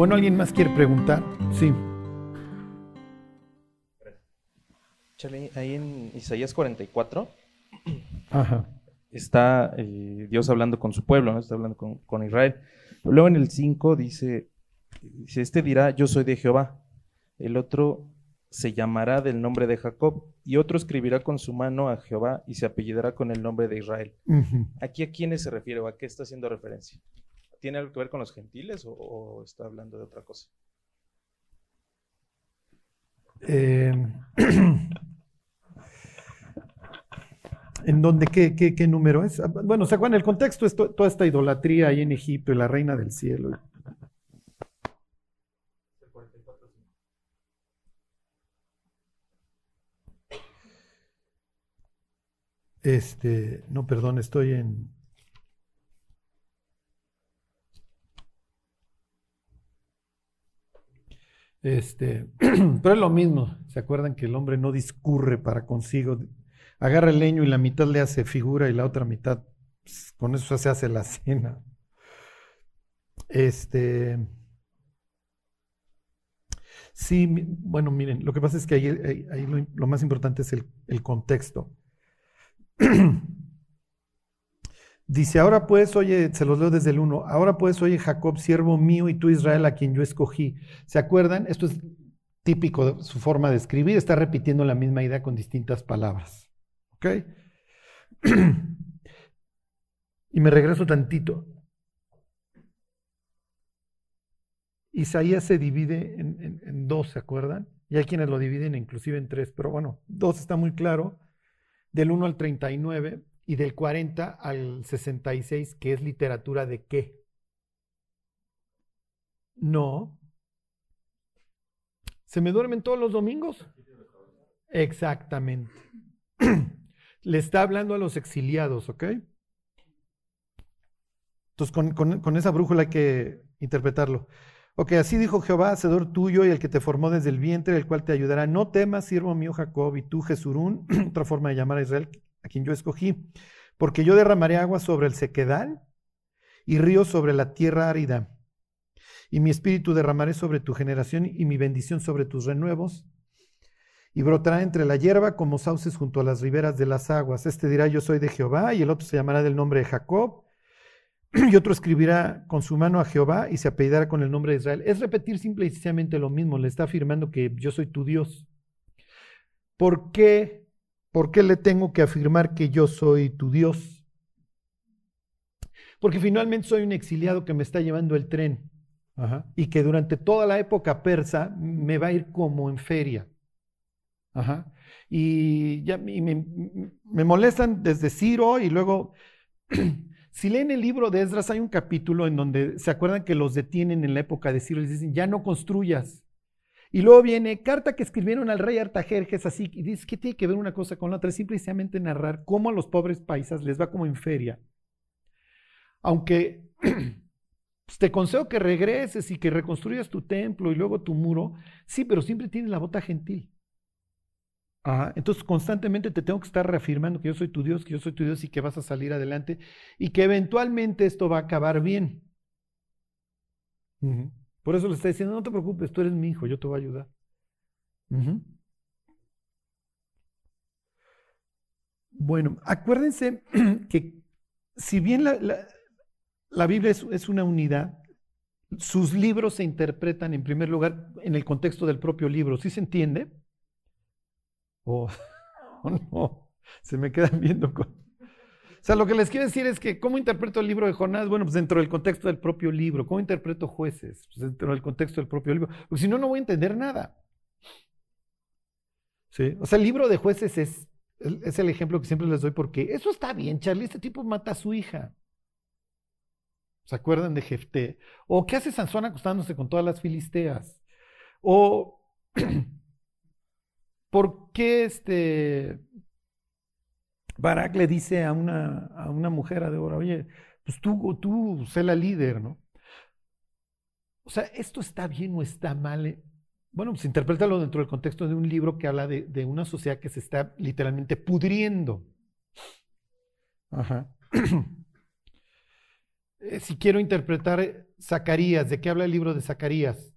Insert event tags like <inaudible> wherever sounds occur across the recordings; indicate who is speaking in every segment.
Speaker 1: Bueno, ¿alguien más quiere preguntar? Sí.
Speaker 2: Chale, ahí en Isaías 44
Speaker 1: Ajá.
Speaker 2: está eh, Dios hablando con su pueblo, ¿no? está hablando con, con Israel. Luego en el 5 dice, dice, este dirá, yo soy de Jehová. El otro se llamará del nombre de Jacob y otro escribirá con su mano a Jehová y se apellidará con el nombre de Israel. ¿Aquí a quiénes se refiere o a qué está haciendo referencia? ¿Tiene algo que ver con los gentiles o, o está hablando de otra cosa?
Speaker 1: Eh, <clears throat> ¿En dónde? ¿Qué, qué, qué número es? Ah, Bueno, ¿se acuerdan? El contexto es to- toda esta idolatría ahí en Egipto y la reina del cielo. Este, no, perdón, estoy en. Este, <clears throat> pero es lo mismo. ¿Se acuerdan que el hombre no discurre para consigo? Agarra el leño y la mitad le hace figura y la otra mitad, pues, con eso se hace la <laughs> cena. Este. Sí, bueno, miren, lo que pasa es que ahí, ahí- ahí lo, lo más importante es el, el contexto. <clears throat> Dice, ahora pues, oye, se los leo desde el 1, ahora pues, oye Jacob, siervo mío, y tú Israel, a quien yo escogí. ¿Se acuerdan? Esto es típico de su forma de escribir, está repitiendo la misma idea con distintas palabras. ¿Ok? <clears throat> y me regreso tantito. Isaías se divide en, en- en dos, ¿se acuerdan? Y hay quienes lo dividen inclusive en tres, pero bueno, dos está muy claro, del 1 al 39 y del 40 al 66, que es literatura de qué? No. ¿Se me duermen todos los domingos? Exactamente. <clears throat> Le está hablando a los exiliados, ¿ok? Entonces, con, con- esa brújula hay que interpretarlo. Ok, así dijo Jehová, hacedor tuyo y el que te formó desde el vientre, el cual te ayudará. No temas, siervo mío Jacob, y tú, Jesurún, <clears throat> otra forma de llamar a Israel, a quien yo escogí, porque yo derramaré agua sobre el sequedal y ríos sobre la tierra árida. Y mi espíritu derramaré sobre tu generación y mi bendición sobre tus renuevos. Y brotará entre la hierba como sauces junto a las riberas de las aguas. Este dirá, yo soy de Jehová, y el otro se llamará del nombre de Jacob, <clears throat> y otro escribirá con su mano a Jehová y se apellidará con el nombre de Israel. Es repetir simple y sencillamente lo mismo, le está afirmando que yo soy tu Dios. ¿Por qué? ¿Por qué le tengo que afirmar que yo soy tu Dios? Porque finalmente soy un exiliado que me está llevando el tren Ajá. y que durante toda la época persa me va a ir como en feria. Ajá. Y ya y me, me molestan desde Ciro y luego <clears throat> si leen el libro de Esdras, hay un capítulo en donde se acuerdan que los detienen en la época de Ciro y les dicen, ya no construyas. Y luego viene carta que escribieron al rey Artajerjes así, y dice, ¿qué tiene que ver una cosa con la otra? Simplemente narrar cómo a los pobres paisas les va como en feria. Aunque <clears throat> pues, te consejo que regreses y que reconstruyas tu templo y luego tu muro, sí, pero siempre tienes la bota gentil. Entonces constantemente te tengo que estar reafirmando que yo soy tu Dios, que yo soy tu Dios y que vas a salir adelante y que eventualmente esto va a acabar bien. Ujú. Por eso le está diciendo, no te preocupes, tú eres mi hijo, yo te voy a ayudar. Bueno, acuérdense <clears throat> que si bien la, la- Biblia es, una unidad, sus libros se interpretan en primer lugar en el contexto del propio libro. ¿Sí se entiende? O o <laughs> no, se me quedan viendo con... O sea, lo que les quiero decir es que, ¿cómo interpreto el libro de Jonás? Bueno, pues dentro del contexto del propio libro. ¿Cómo interpreto jueces? Pues dentro del contexto del propio libro. Porque si no, no voy a entender nada. ¿Sí? O sea, el libro de jueces es, es el ejemplo que siempre les doy porque eso está bien, Charlie. Este tipo mata a su hija. ¿Se acuerdan de Jefté? ¿O qué hace Sansón acostándose con todas las filisteas? ¿O <clears throat> por qué este Barak le dice a una, a una mujer a Débora, oye, pues tú, tú sé la líder, ¿no? O sea, ¿esto está bien o está mal? Eh, Bueno, pues interprétalo dentro del contexto de un libro que habla de, de una sociedad que se está literalmente pudriendo. Ajá. <clears throat> Eh, si quiero interpretar, eh, Zacarías. ¿De qué habla el libro de Zacarías?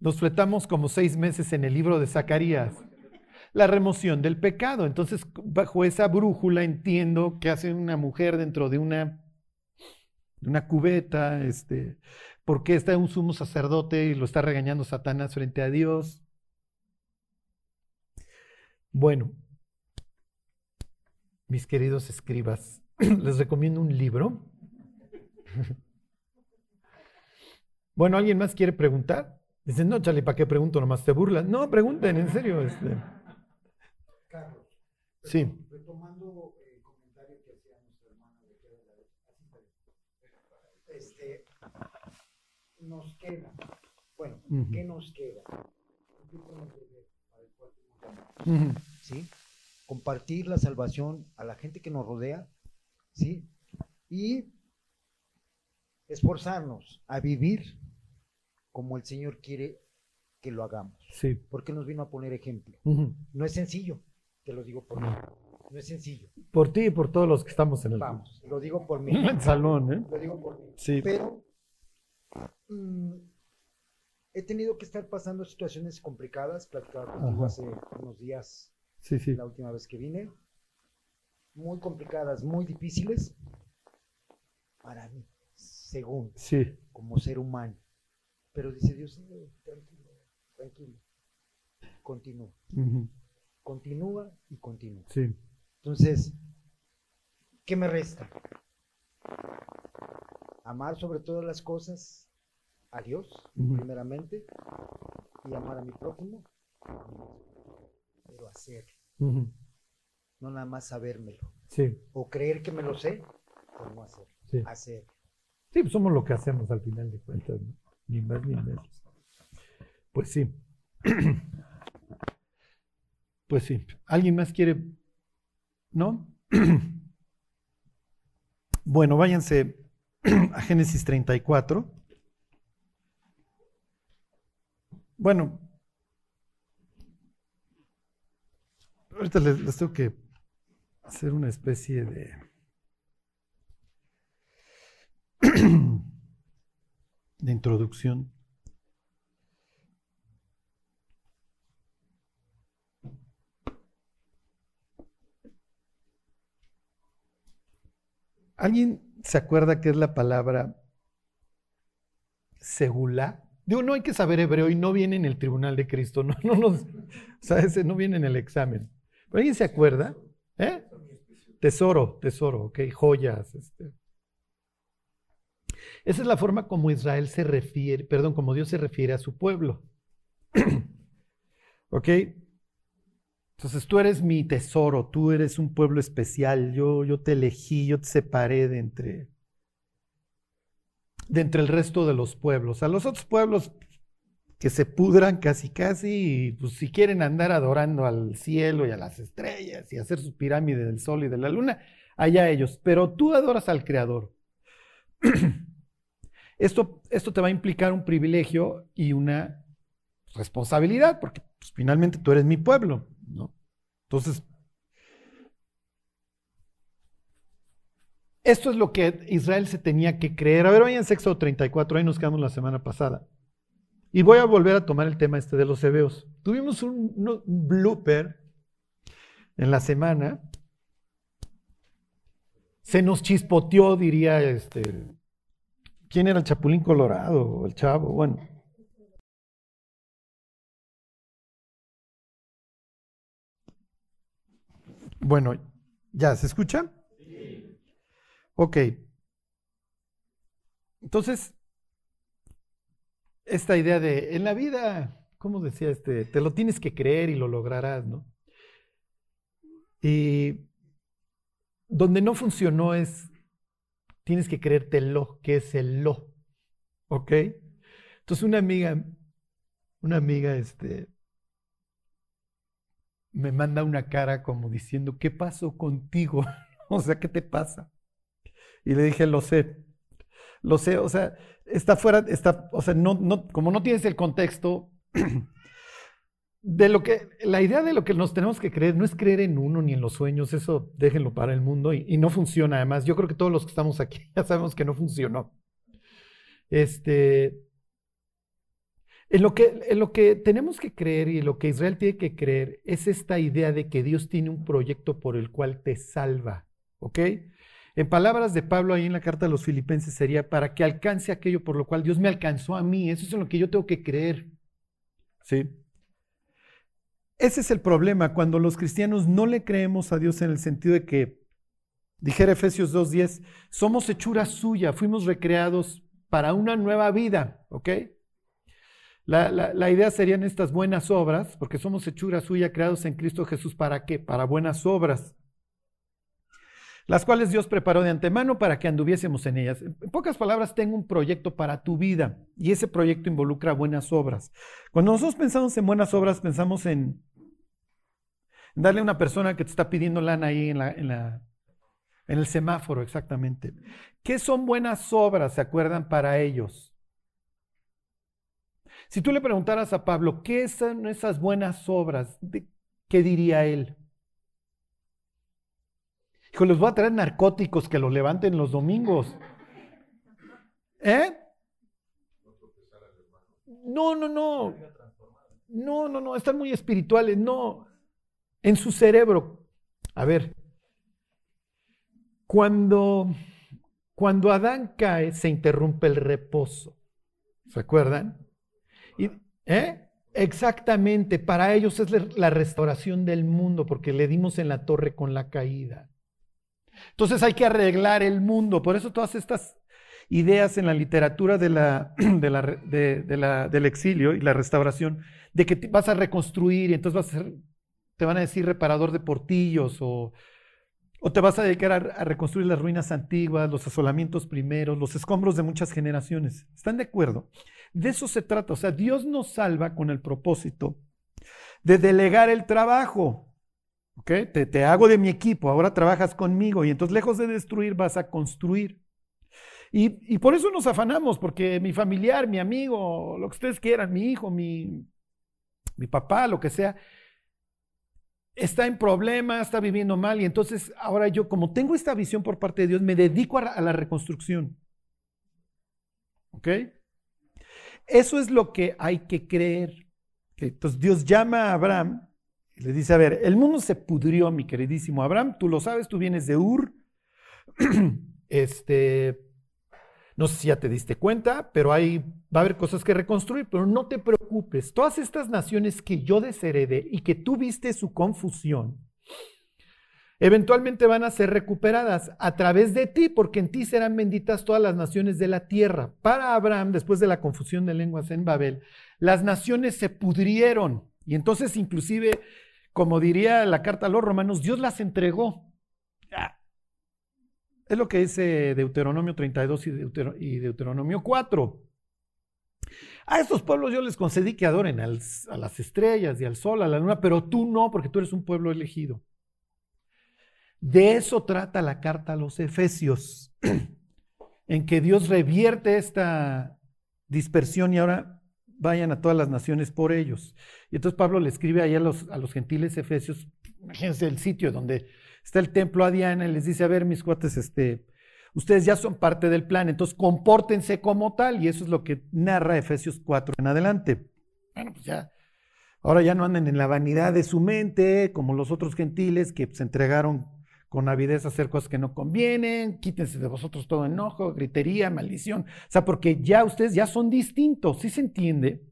Speaker 1: Nos fletamos como seis meses en el libro de Zacarías. La remoción del pecado. Entonces, bajo esa brújula entiendo que hace una mujer dentro de una, una cubeta, este, ¿por qué está un sumo sacerdote y lo está regañando Satanás frente a Dios? Bueno, mis queridos escribas, <clears throat> les recomiendo un libro. <laughs> Bueno, ¿alguien más quiere preguntar? Dicen, no, chale, ¿para qué pregunto? Nomás te burlas. No, pregunten, en serio. Este. Sí.
Speaker 3: retomando el comentario que hacía nuestra hermana de que era la- este, nos queda, bueno,
Speaker 1: Ujú.
Speaker 3: ¿qué nos queda? ¿Qué tenemos que ver para el próximo año?
Speaker 1: Ujú.
Speaker 3: ¿sí? Compartir la salvación a la gente que nos rodea, ¿sí? Y esforzarnos a vivir como el Señor quiere que lo hagamos.
Speaker 1: Sí.
Speaker 3: Porque nos vino a poner ejemplo. No es sencillo, te lo digo por mí. No es sencillo.
Speaker 1: Por ti y por todos los que estamos en el,
Speaker 3: Vamos, lo digo por mí.
Speaker 1: en <laughs> el salón, ¿eh?
Speaker 3: Lo digo por mí.
Speaker 1: Sí.
Speaker 3: Pero mm, he tenido que estar pasando situaciones complicadas. Platicaba contigo hace unos días,
Speaker 1: Sí, sí.
Speaker 3: la última vez que vine. Muy complicadas, muy difíciles para mí, según,
Speaker 1: Sí.
Speaker 3: como ser humano. Pero dice Dios, "Eh, tranquilo, tranquilo. Continúa,
Speaker 1: Ujú.
Speaker 3: Continúa y continúa.
Speaker 1: Sí.
Speaker 3: Entonces, ¿qué me resta? Amar sobre todas las cosas a Dios, primeramente, y amar a mi prójimo, pero hacer, no nada más sabérmelo,
Speaker 1: Sí.
Speaker 3: o creer que me lo sé, pero no hacer,
Speaker 1: Sí.
Speaker 3: hacer.
Speaker 1: Sí, pues somos lo que hacemos al final de cuentas, ¿no? Ni más ni menos. Pues sí. <clears throat> Pues sí. ¿Alguien más quiere? ¿No? <clears throat> Bueno, váyanse <clears throat> a Génesis 34. Bueno, ahorita les, tengo que hacer una especie de <clears throat> introducción. ¿Alguien se acuerda qué es la palabra segula? Digo, no hay que saber hebreo y no viene en el tribunal de Cristo, <laughs> no, no no viene en el examen. ¿Pero alguien se acuerda? ¿Eh? Tesoro, tesoro, ok, joyas. Este. Esa es la forma como Israel se refiere, perdón, como Dios se refiere a su pueblo. <clears throat> ¿Ok? Entonces tú eres mi tesoro, tú eres un pueblo especial, yo, yo te elegí, yo te separé de entre, de entre el resto de los pueblos. A los otros pueblos que se pudran casi casi, y pues si quieren andar adorando al cielo y a las estrellas y hacer su pirámide del sol y de la luna, allá ellos. Pero tú adoras al Creador. <clears throat> Esto, esto te va a implicar un privilegio y una responsabilidad, porque pues, finalmente tú eres mi pueblo, Entonces, esto es lo que Israel se tenía que creer. A ver, vayan en Éxodo 34, ahí nos quedamos la semana pasada. Y voy a volver a tomar el tema este de los hebeos. Tuvimos un, blooper en la semana. Se nos chispoteó, diría este. ¿Quién era el Chapulín Colorado? El chavo, bueno. Bueno, ¿ya se escucha? Sí. Ok. Entonces, esta idea de en la vida, ¿cómo decía este? Te lo tienes que creer y lo lograrás, ¿no? Y donde no funcionó es tienes que creértelo, que es el lo. ¿Ok? Entonces una amiga, una amiga, este, me manda una cara como diciendo, ¿qué pasó contigo? <laughs> o sea, ¿qué te pasa? Y le dije, lo sé, lo sé, o sea, está fuera, está, o sea, no, no, como no tienes el contexto, <clears throat> de lo que, la idea de lo que nos tenemos que creer no es creer en uno ni en los sueños, eso déjenlo para el mundo y, y no funciona. Además, yo creo que todos los que estamos aquí <laughs> ya sabemos que no funcionó. Este, en lo, que, tenemos que creer y lo que Israel tiene que creer es esta idea de que Dios tiene un proyecto por el cual te salva. ¿Ok? En palabras de Pablo ahí en la carta de los filipenses sería para que alcance aquello por lo cual Dios me alcanzó a mí. Eso es en lo que yo tengo que creer. ¿Sí? Ese es el problema cuando los cristianos no le creemos a Dios en el sentido de que, dijera Efesios 2.10, somos hechura suya, fuimos recreados para una nueva vida, ¿ok? La, idea serían estas buenas obras, porque somos hechura suya, creados en Cristo Jesús, ¿para qué? Para buenas obras las cuales Dios preparó de antemano para que anduviésemos en ellas. En pocas palabras, tengo un proyecto para tu vida y ese proyecto involucra buenas obras. Cuando nosotros pensamos en buenas obras, pensamos en, darle a una persona que te está pidiendo lana ahí la, en el semáforo, exactamente. ¿Qué son buenas obras, se acuerdan, para ellos? Si tú le preguntaras a Pablo, ¿qué son esas buenas obras? ¿Qué diría él? Hijo, les voy a traer narcóticos que los levanten los domingos. ¿Eh? No, no, no. No, no, no. Están muy espirituales. No. En su cerebro. A ver. Cuando, cuando Adán cae, se interrumpe el reposo. ¿Se acuerdan? ¿Eh? Exactamente, para ellos es la restauración del mundo, porque le dimos en la torre con la caída. Entonces hay que arreglar el mundo. Por eso todas estas ideas en la literatura <clears throat> del exilio y la restauración, de que vas a reconstruir y entonces vas a ser, te van a decir reparador de portillos o, o te vas a dedicar a, reconstruir las ruinas antiguas, los asolamientos primeros, los escombros de muchas generaciones. ¿Están de acuerdo? De eso se trata. O sea, Dios nos salva con el propósito de delegar el trabajo. Te, hago de mi equipo, ahora trabajas conmigo y entonces lejos de destruir vas a construir. Y, por eso nos afanamos, porque mi familiar, mi amigo, lo que ustedes quieran, mi hijo, mi, mi papá, lo que sea, está en problemas, está viviendo mal y entonces ahora yo, como tengo esta visión por parte de Dios, me dedico a, la reconstrucción. ¿Ok? Eso es lo que hay que creer. Entonces Dios llama a Abraham le dice, a ver, el mundo se pudrió, mi queridísimo Abraham, tú lo sabes, tú vienes de Ur, <clears throat> este, no sé si ya te diste cuenta, pero ahí va a haber cosas que reconstruir, pero no te preocupes, todas estas naciones que yo desheredé y que tú viste su confusión, eventualmente van a ser recuperadas a través de ti, porque en ti serán benditas todas las naciones de la tierra. Para Abraham, después de la confusión de lenguas en Babel, las naciones se pudrieron. Y entonces inclusive como diría la carta a los romanos, Dios las entregó. Es lo que dice Deuteronomio 32 y, Deuteronomio 4. A estos pueblos yo les concedí que adoren a las estrellas y al sol, a la luna, pero tú no, porque tú eres un pueblo elegido. De eso trata la carta a los Efesios, <clears throat> en que Dios revierte esta dispersión y ahora vayan a todas las naciones por ellos. Y entonces Pablo le escribe ahí a los, a los gentiles efesios, imagínense el sitio donde está el templo a Diana y les dice, a ver, mis cuates, este, ustedes ya son parte del plan, entonces compórtense como tal, y eso es lo que narra Efesios 4 en adelante. Bueno, pues ya, ahora ya no anden en la vanidad de su mente, como los otros gentiles que se entregaron con avidez a hacer cosas que no convienen, quítense de vosotros todo enojo, gritería, maldición. O sea, porque ya ustedes ya son distintos, ¿sí se entiende?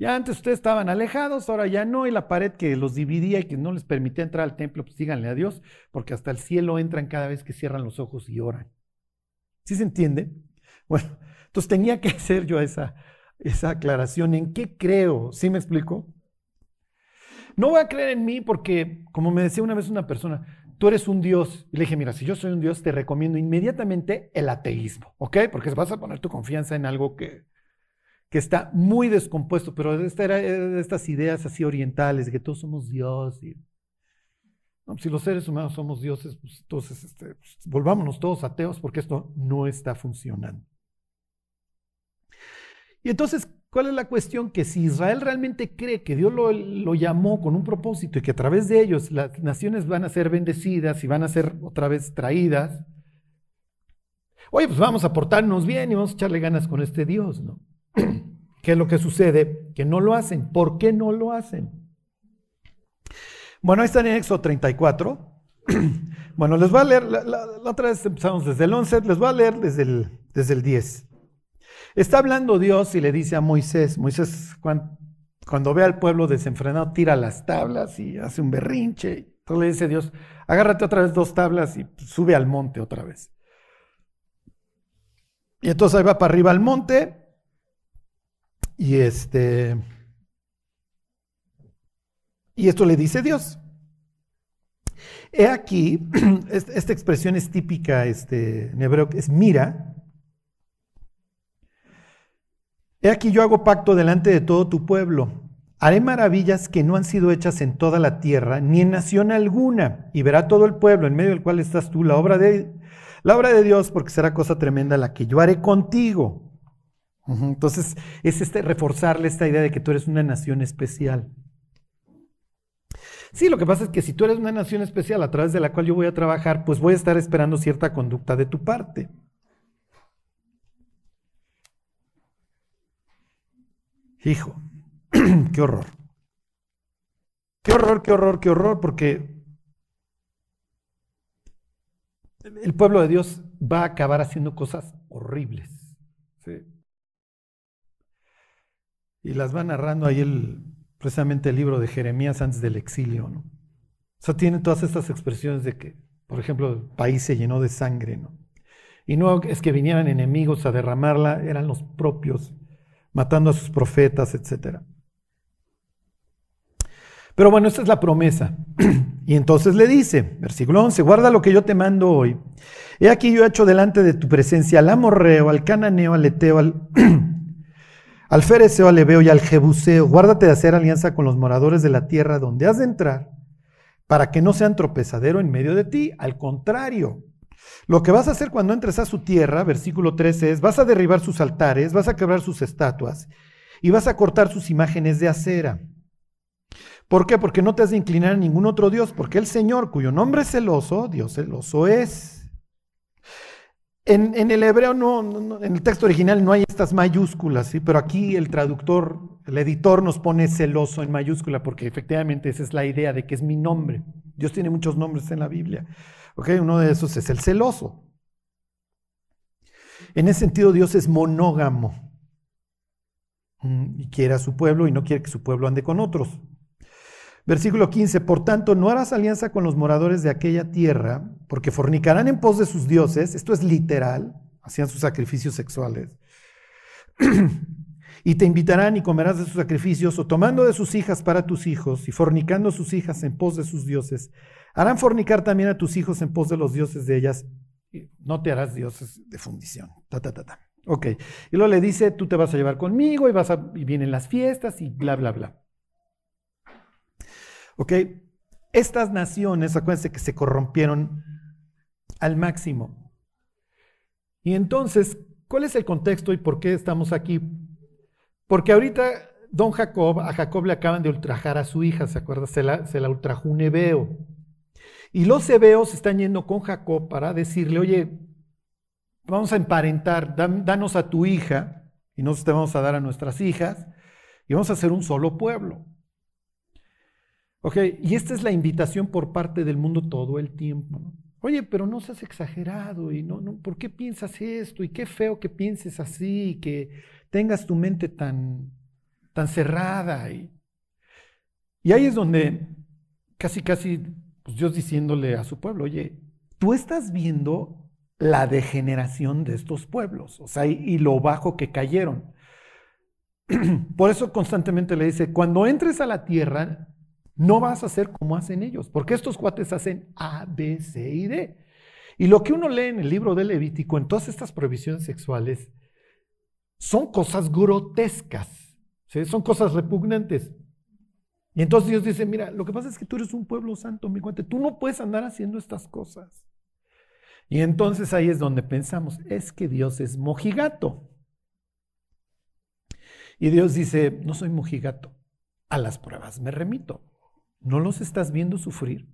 Speaker 1: Ya antes ustedes estaban alejados, ahora ya no, y la pared que los dividía y que no les permitía entrar al templo, pues díganle a Dios, porque hasta el cielo entran cada vez que cierran los ojos y oran. ¿Sí se entiende? <laughs> Bueno, entonces tenía que hacer yo esa, esa aclaración. ¿En qué creo? ¿Sí me explico? No voy a creer en mí porque, como me decía una vez una persona, tú eres un Dios. Y le dije, mira, si yo soy un Dios, te recomiendo inmediatamente el ateísmo, ¿ok? Porque vas a poner tu confianza en algo que, que está muy descompuesto, pero de estas ideas así orientales, de que todos somos Dios. Si los seres humanos somos dioses, pues entonces este, pues, volvámonos todos ateos porque esto no está funcionando. Y entonces, ¿Cuál es la cuestión? Que si Israel realmente cree que Dios lo, llamó con un propósito y que a través de ellos las naciones van a ser bendecidas y van a ser otra vez traídas, oye, pues vamos a portarnos bien y vamos a echarle ganas con este Dios, ¿no? <clears throat> ¿Qué es lo que sucede? Que no lo hacen. ¿Por qué no lo hacen? Bueno, ahí está en Éxodo 34. <clears throat> Bueno, les voy a leer, la, otra vez empezamos desde el 11, les voy a leer desde el, desde el 10. Está hablando Dios y le dice a Moisés, Moisés cuando, cuando ve al pueblo desenfrenado tira las tablas y hace un berrinche. Entonces le dice Dios, agárrate otra vez dos tablas y sube al monte otra vez. Y entonces ahí va para arriba al monte y este... Y esto le dice Dios. He aquí, <clears throat> esta expresión es típica este, en hebreo, es mira. He aquí yo hago pacto delante de todo tu pueblo. Haré maravillas que no han sido hechas en toda la tierra, ni en nación alguna, y verá todo el pueblo en medio del cual estás tú la obra de, la obra de Dios, porque será cosa tremenda la que yo haré contigo. Entonces, es este reforzarle esta idea de que tú eres una nación especial. Sí, lo que pasa es que si tú eres una nación especial a través de la cual yo voy a trabajar, pues voy a estar esperando cierta conducta de tu parte. Hijo, <clears throat> qué horror. Qué horror, qué horror, qué horror, porque el pueblo de Dios va a acabar haciendo cosas horribles. ¿sí? Y las va narrando ahí el, precisamente el libro de Jeremías antes del exilio. ¿no? Tiene todas estas expresiones de que, por ejemplo, el país se llenó de sangre. ¿no? Y no es que vinieran enemigos a derramarla, eran los propios, matando a sus profetas, etc. Pero bueno, esta es la promesa. <clears throat> Y entonces le dice, versículo 11, guarda lo que yo te mando hoy. He aquí yo he hecho delante de tu presencia al amorreo, al cananeo, al eteo, al, <clears throat> al fereceo, al ebeo y al jebuseo. Guárdate de hacer alianza con los moradores de la tierra donde has de entrar, para que no sean tropezadero en medio de ti. Al contrario, lo que vas a hacer cuando entres a su tierra, versículo 13, es, vas a derribar sus altares, vas a quebrar sus estatuas y vas a cortar sus imágenes de acera. ¿Por qué? Porque no te has de inclinar a ningún otro Dios, porque el Señor, cuyo nombre es celoso, Dios celoso es. En, el hebreo, no, no, en el texto original no hay estas mayúsculas, ¿sí? pero aquí el traductor, el editor nos pone celoso en mayúscula, porque efectivamente esa es la idea de que es mi nombre. Dios tiene muchos nombres en la Biblia. ¿okay? Uno de esos es el celoso. En ese sentido, Dios es monógamo mm, y quiere a su pueblo y no quiere que su pueblo ande con otros. Versículo 15, por tanto, no harás alianza con los moradores de aquella tierra, porque fornicarán en pos de sus dioses, esto es literal, hacían sus sacrificios sexuales, <clears throat> y te invitarán y comerás de sus sacrificios, o tomando de sus hijas para tus hijos, y fornicando sus hijas en pos de sus dioses, harán fornicar también a tus hijos en pos de los dioses de ellas, no te harás dioses de fundición. Ta, ta, ta, ta. Ok, y luego le dice, tú te vas a llevar conmigo, y, vas a, y vienen las fiestas, y bla, bla, bla. ¿Ok? Estas naciones, acuérdense que se corrompieron al máximo. Y entonces, ¿cuál es el contexto y por qué estamos aquí? Porque ahorita don Jacob, a Jacob le acaban de ultrajar a su hija, ¿se acuerda? Se la, se la ultrajó un hebeo. Y los hebeos están yendo con Jacob para decirle, oye, vamos a emparentar, danos a tu hija y nosotros te vamos a dar a nuestras hijas y vamos a hacer un solo pueblo. Ok, y esta es la invitación por parte del mundo todo el tiempo. Oye, pero no seas exagerado y no, no, ¿por qué piensas esto? Y qué feo que pienses así, que tengas tu mente tan, tan cerrada. Y, y ahí es donde casi, casi pues Dios diciéndole a su pueblo, oye, tú estás viendo la degeneración de estos pueblos, o sea, y, y lo bajo que cayeron. <clears throat> Por eso constantemente le dice, cuando entres a la tierra, no vas a hacer como hacen ellos, porque estos cuates hacen A, B, C y D. Y lo que uno lee en el libro de Levítico, en todas estas prohibiciones sexuales, son cosas grotescas, son cosas repugnantes. Y entonces Dios dice, mira, lo que pasa es que tú eres un pueblo santo, mi cuate, tú no puedes andar haciendo estas cosas. Y entonces ahí es donde pensamos, es que Dios es mojigato. Y Dios dice, no soy mojigato, a las pruebas me remito. ¿No los estás viendo sufrir?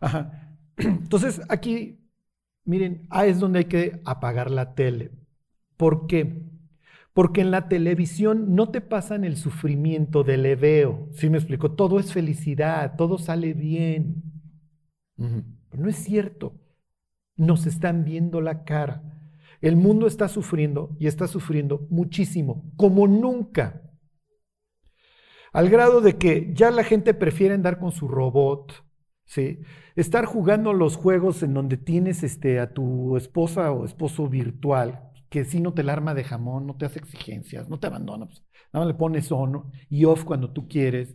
Speaker 1: Ajá. <clears throat> Entonces aquí, miren, ah, es donde hay que apagar la tele. ¿Por qué? Porque en la televisión no te pasan el sufrimiento del leveo. ¿Sí me explico? Todo es felicidad, todo sale bien. No es cierto. Nos están viendo la cara. El mundo está sufriendo y está sufriendo muchísimo, como nunca. Al grado de que ya la gente prefiere andar con su robot, ¿sí? Estar jugando los juegos en donde tienes este, a tu esposa o esposo virtual, que si no te la arma de jamón, no te hace exigencias, no te abandona, pues, nada más le pones on y off cuando tú quieres.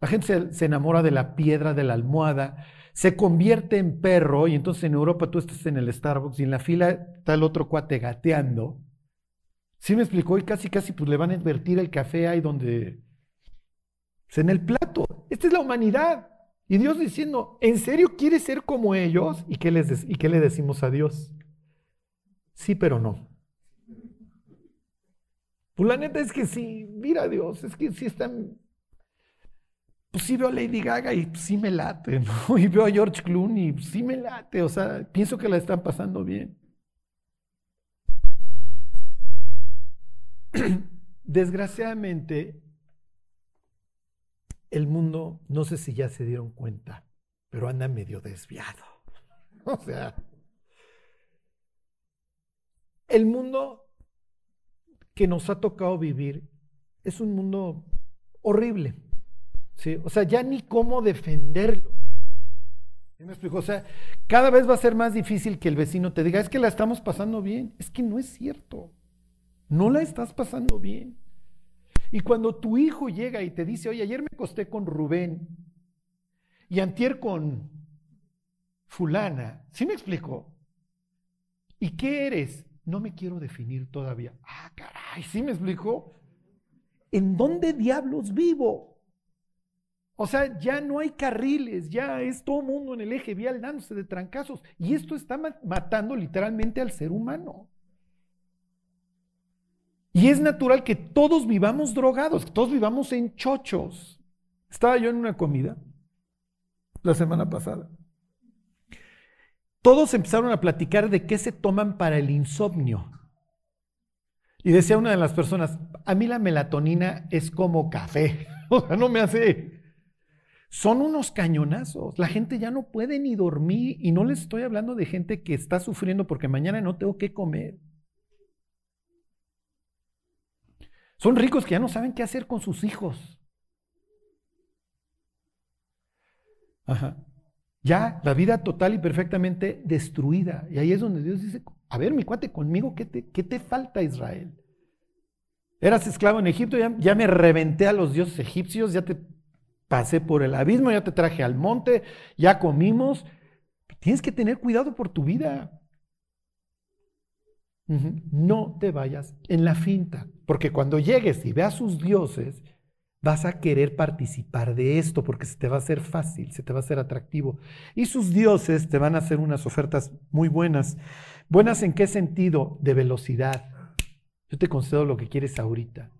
Speaker 1: La gente se, se, enamora de la piedra, de la almohada, se convierte en perro y entonces en Europa tú estás en el Starbucks y en la fila está el otro cuate gateando. ¿Sí me explicó? Y casi, casi pues le van a invertir el café ahí donde pues, en el plato. Esta es la humanidad. Y Dios diciendo, ¿en serio quieres ser como ellos? ¿Y qué, les ¿Y qué le decimos a Dios? Sí, pero no. Pues la neta es que sí, mira Dios, es que sí están... Pues sí veo a Lady Gaga y sí me late, <laughs> ¿no? Y veo a George Clooney y sí me late, o sea, pienso que la están pasando bien. <clears throat> Desgraciadamente, el mundo, no sé si ya se dieron cuenta, pero anda medio desviado. <laughs> O sea, el mundo que nos ha tocado vivir es un mundo horrible. ¿sí? O sea, ya ni cómo defenderlo. me explico? O sea, cada vez va a ser más difícil que el vecino te diga, es que la estamos pasando bien. Es que no es cierto. No la estás pasando bien. Y cuando tu hijo llega y te dice, oye, ayer me acosté con Rubén y antier con fulana, ¿sí me explico? ¿Y qué eres? No me quiero definir todavía. Ah, caray, ¿sí me explico? ¿En dónde diablos vivo? O sea, ya no hay carriles, ya es todo mundo en el eje vial dándose de trancazos. Y esto está matando literalmente al ser humano. Y es natural que todos vivamos drogados, que todos vivamos en chochos. Estaba yo en una comida la semana pasada. Todos empezaron a platicar de qué se toman para el insomnio. Y decía una de las personas, a mí la melatonina es como café, <laughs> o sea, no me hace... Son unos cañonazos, la gente ya no puede ni dormir y no les estoy hablando de gente que está sufriendo porque mañana no tengo que comer. Son ricos que ya no saben qué hacer con sus hijos. Ajá. Ya la vida total y perfectamente destruida. Y ahí es donde Dios dice, a ver, mi cuate, conmigo, ¿qué te, qué te falta Israel? Eras esclavo en Egipto, ya, ya me reventé a los dioses egipcios, ya te pasé por el abismo, ya te traje al monte, ya comimos. Tienes que tener cuidado por tu vida. No te vayas en la finta, porque cuando llegues y veas sus dioses, vas a querer participar de esto, porque se te va a hacer fácil, se te va a hacer atractivo. Y sus dioses te van a hacer unas ofertas muy buenas. ¿Buenas en qué sentido? De velocidad. Yo te concedo lo que quieres ahorita.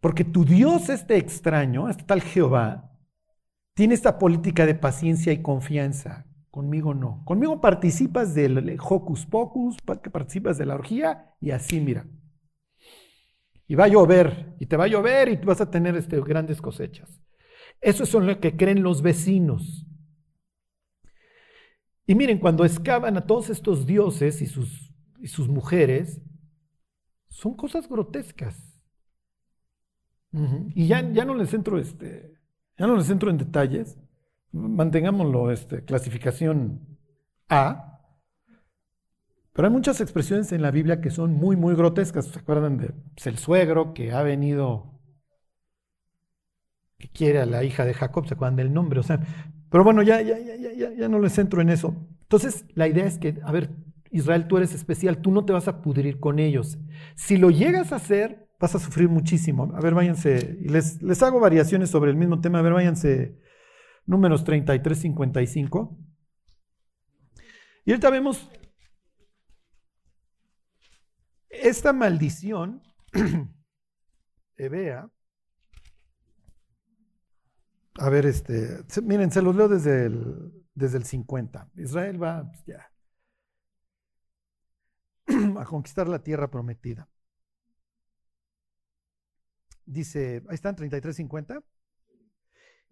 Speaker 1: Porque tu Dios, este extraño, este tal Jehová, tiene esta política de paciencia y confianza. Conmigo no. Conmigo participas del hocus pocus, participas de la orgía y así, mira. Y va a llover, y te va a llover y vas a tener este, grandes cosechas. Eso es lo que creen los vecinos. Y miren, cuando excavan a todos estos dioses y sus, y sus mujeres, son cosas grotescas. Y ya, ya no les entro, este, ya no les entro en detalles, mantengámoslo, este, clasificación A. Pero hay muchas expresiones en la Biblia que son muy, muy grotescas. ¿Se acuerdan de pues, el suegro que ha venido, que quiere a la hija de Jacob? ¿Se acuerdan del nombre? O sea, pero bueno, ya, ya, ya, ya, ya no les centro en eso. Entonces, la idea es que, a ver, Israel, tú eres especial, tú no te vas a pudrir con ellos. Si lo llegas a hacer, vas a sufrir muchísimo. A ver, váyanse, les, les hago variaciones sobre el mismo tema. A ver, váyanse números 33, 55. Y ahorita vemos esta maldición <clears throat> Ebea. A ver, este, miren, se los leo desde el, desde el 50. Israel va pues, ya <clears throat> a conquistar la tierra prometida. Dice, ahí están 33.50.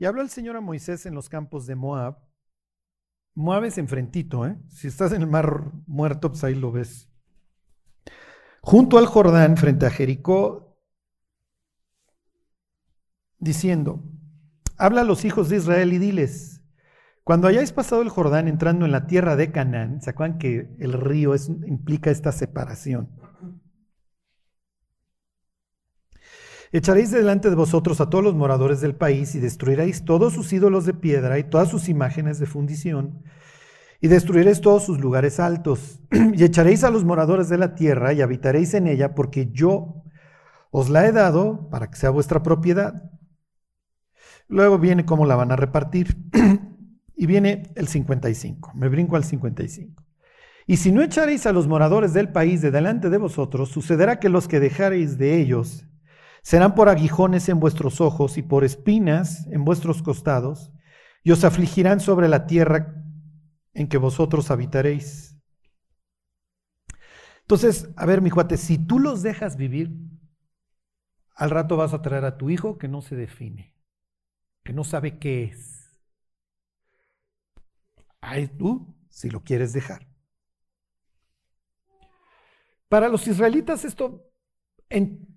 Speaker 1: Y habló el Señor a Moisés en los campos de Moab. Moab es enfrentito, ¿eh? Si estás en el mar muerto, pues ahí lo ves. Junto al Jordán, frente a Jericó, diciendo, habla a los hijos de Israel y diles, cuando hayáis pasado el Jordán entrando en la tierra de Canaán, ¿se acuerdan que el río es- implica esta separación? Echaréis delante de vosotros a todos los moradores del país y destruiréis todos sus ídolos de piedra y todas sus imágenes de fundición y destruiréis todos sus lugares altos <clears throat> y echaréis a los moradores de la tierra y habitaréis en ella porque yo os la he dado para que sea vuestra propiedad. Luego viene cómo la van a repartir <clears throat> y viene el 55. Me brinco al 55. Y si no echaréis a los moradores del país de delante de vosotros, sucederá que los que dejareis de ellos serán por aguijones en vuestros ojos y por espinas en vuestros costados, y os afligirán sobre la tierra en que vosotros habitaréis. Entonces, a ver, mi cuate, si tú los dejas vivir, al rato vas a traer a tu hijo que no se define, que no sabe qué es. Ahí tú, si lo quieres dejar. Para los israelitas esto en,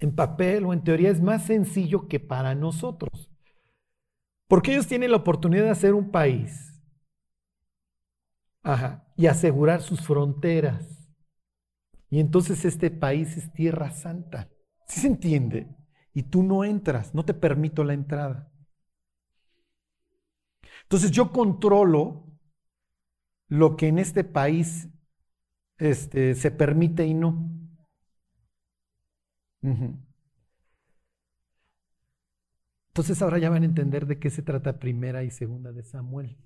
Speaker 1: en papel o en teoría es más sencillo que para nosotros. Porque ellos tienen la oportunidad de hacer un país ajá, y asegurar sus fronteras. Y entonces este país es tierra santa. ¿Sí se entiende? Y tú no entras, no te permito la entrada. Entonces yo controlo lo que en este país este, se permite y no. Entonces ahora ya van a entender de qué se trata primera y segunda de Samuel.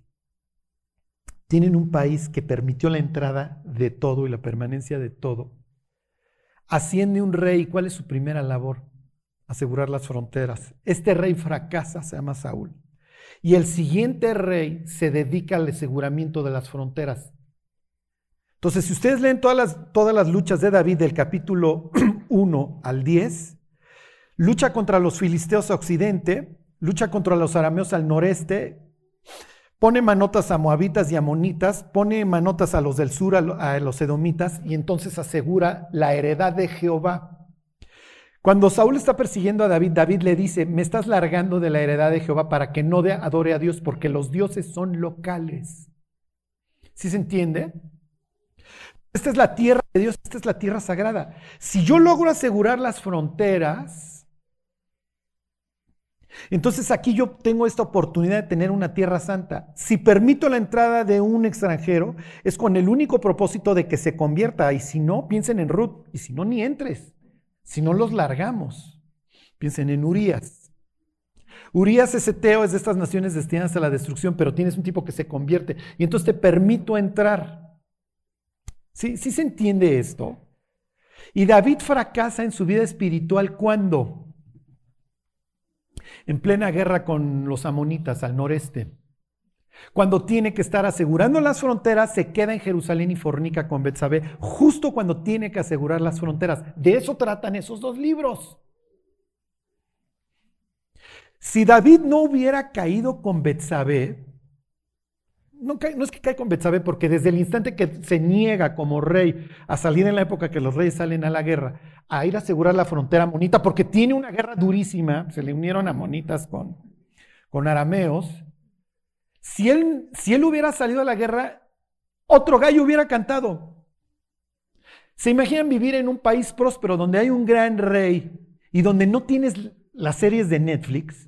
Speaker 1: Tienen un país que permitió la entrada de todo y la permanencia de todo. Asciende un rey, ¿cuál es su primera labor? Asegurar las fronteras. Este rey fracasa, se llama Saúl. Y el siguiente rey se dedica al aseguramiento de las fronteras. Entonces, si ustedes leen todas las, todas las luchas de David del capítulo <clears throat> 1 al 10, lucha contra los filisteos a occidente, lucha contra los arameos al noreste, pone manotas a moabitas y amonitas, pone manotas a los del sur, a, lo- a los edomitas, y entonces asegura la heredad de Jehová. Cuando Saúl está persiguiendo a David, David le dice, me estás largando de la heredad de Jehová para que no adore a Dios, porque los dioses son locales. ¿Sí se entiende? Esta es la tierra Dios, esta es la tierra sagrada. Si yo logro asegurar las fronteras, entonces aquí yo tengo esta oportunidad de tener una tierra santa. Si permito la entrada de un extranjero, es con el único propósito de que se convierta. Y si no, piensen en Ruth. Y si no, ni entres. Si no, los largamos. Piensen en Urias. Urias ese Teo es de estas naciones destinadas a la destrucción, pero tienes un tipo que se convierte. Y entonces te permito entrar. ¿Sí, sí se entiende esto? Y David fracasa en su vida espiritual cuando? En plena guerra con los amonitas al noreste. Cuando tiene que estar asegurando las fronteras, se queda en Jerusalén y fornica con Betsabé, justo cuando tiene que asegurar las fronteras. De eso tratan esos dos libros. Si David no hubiera caído con Betsabé, no, es que cae con Betsabé, porque desde el instante que se niega como rey a salir en la época que los reyes salen a la guerra, a ir a asegurar la frontera amonita, porque tiene una guerra durísima, se le unieron amonitas con, con arameos. Si él, si él hubiera salido a la guerra, otro gallo hubiera cantado. ¿Se imaginan vivir en un país próspero donde hay un gran rey y donde no tienes las series de Netflix?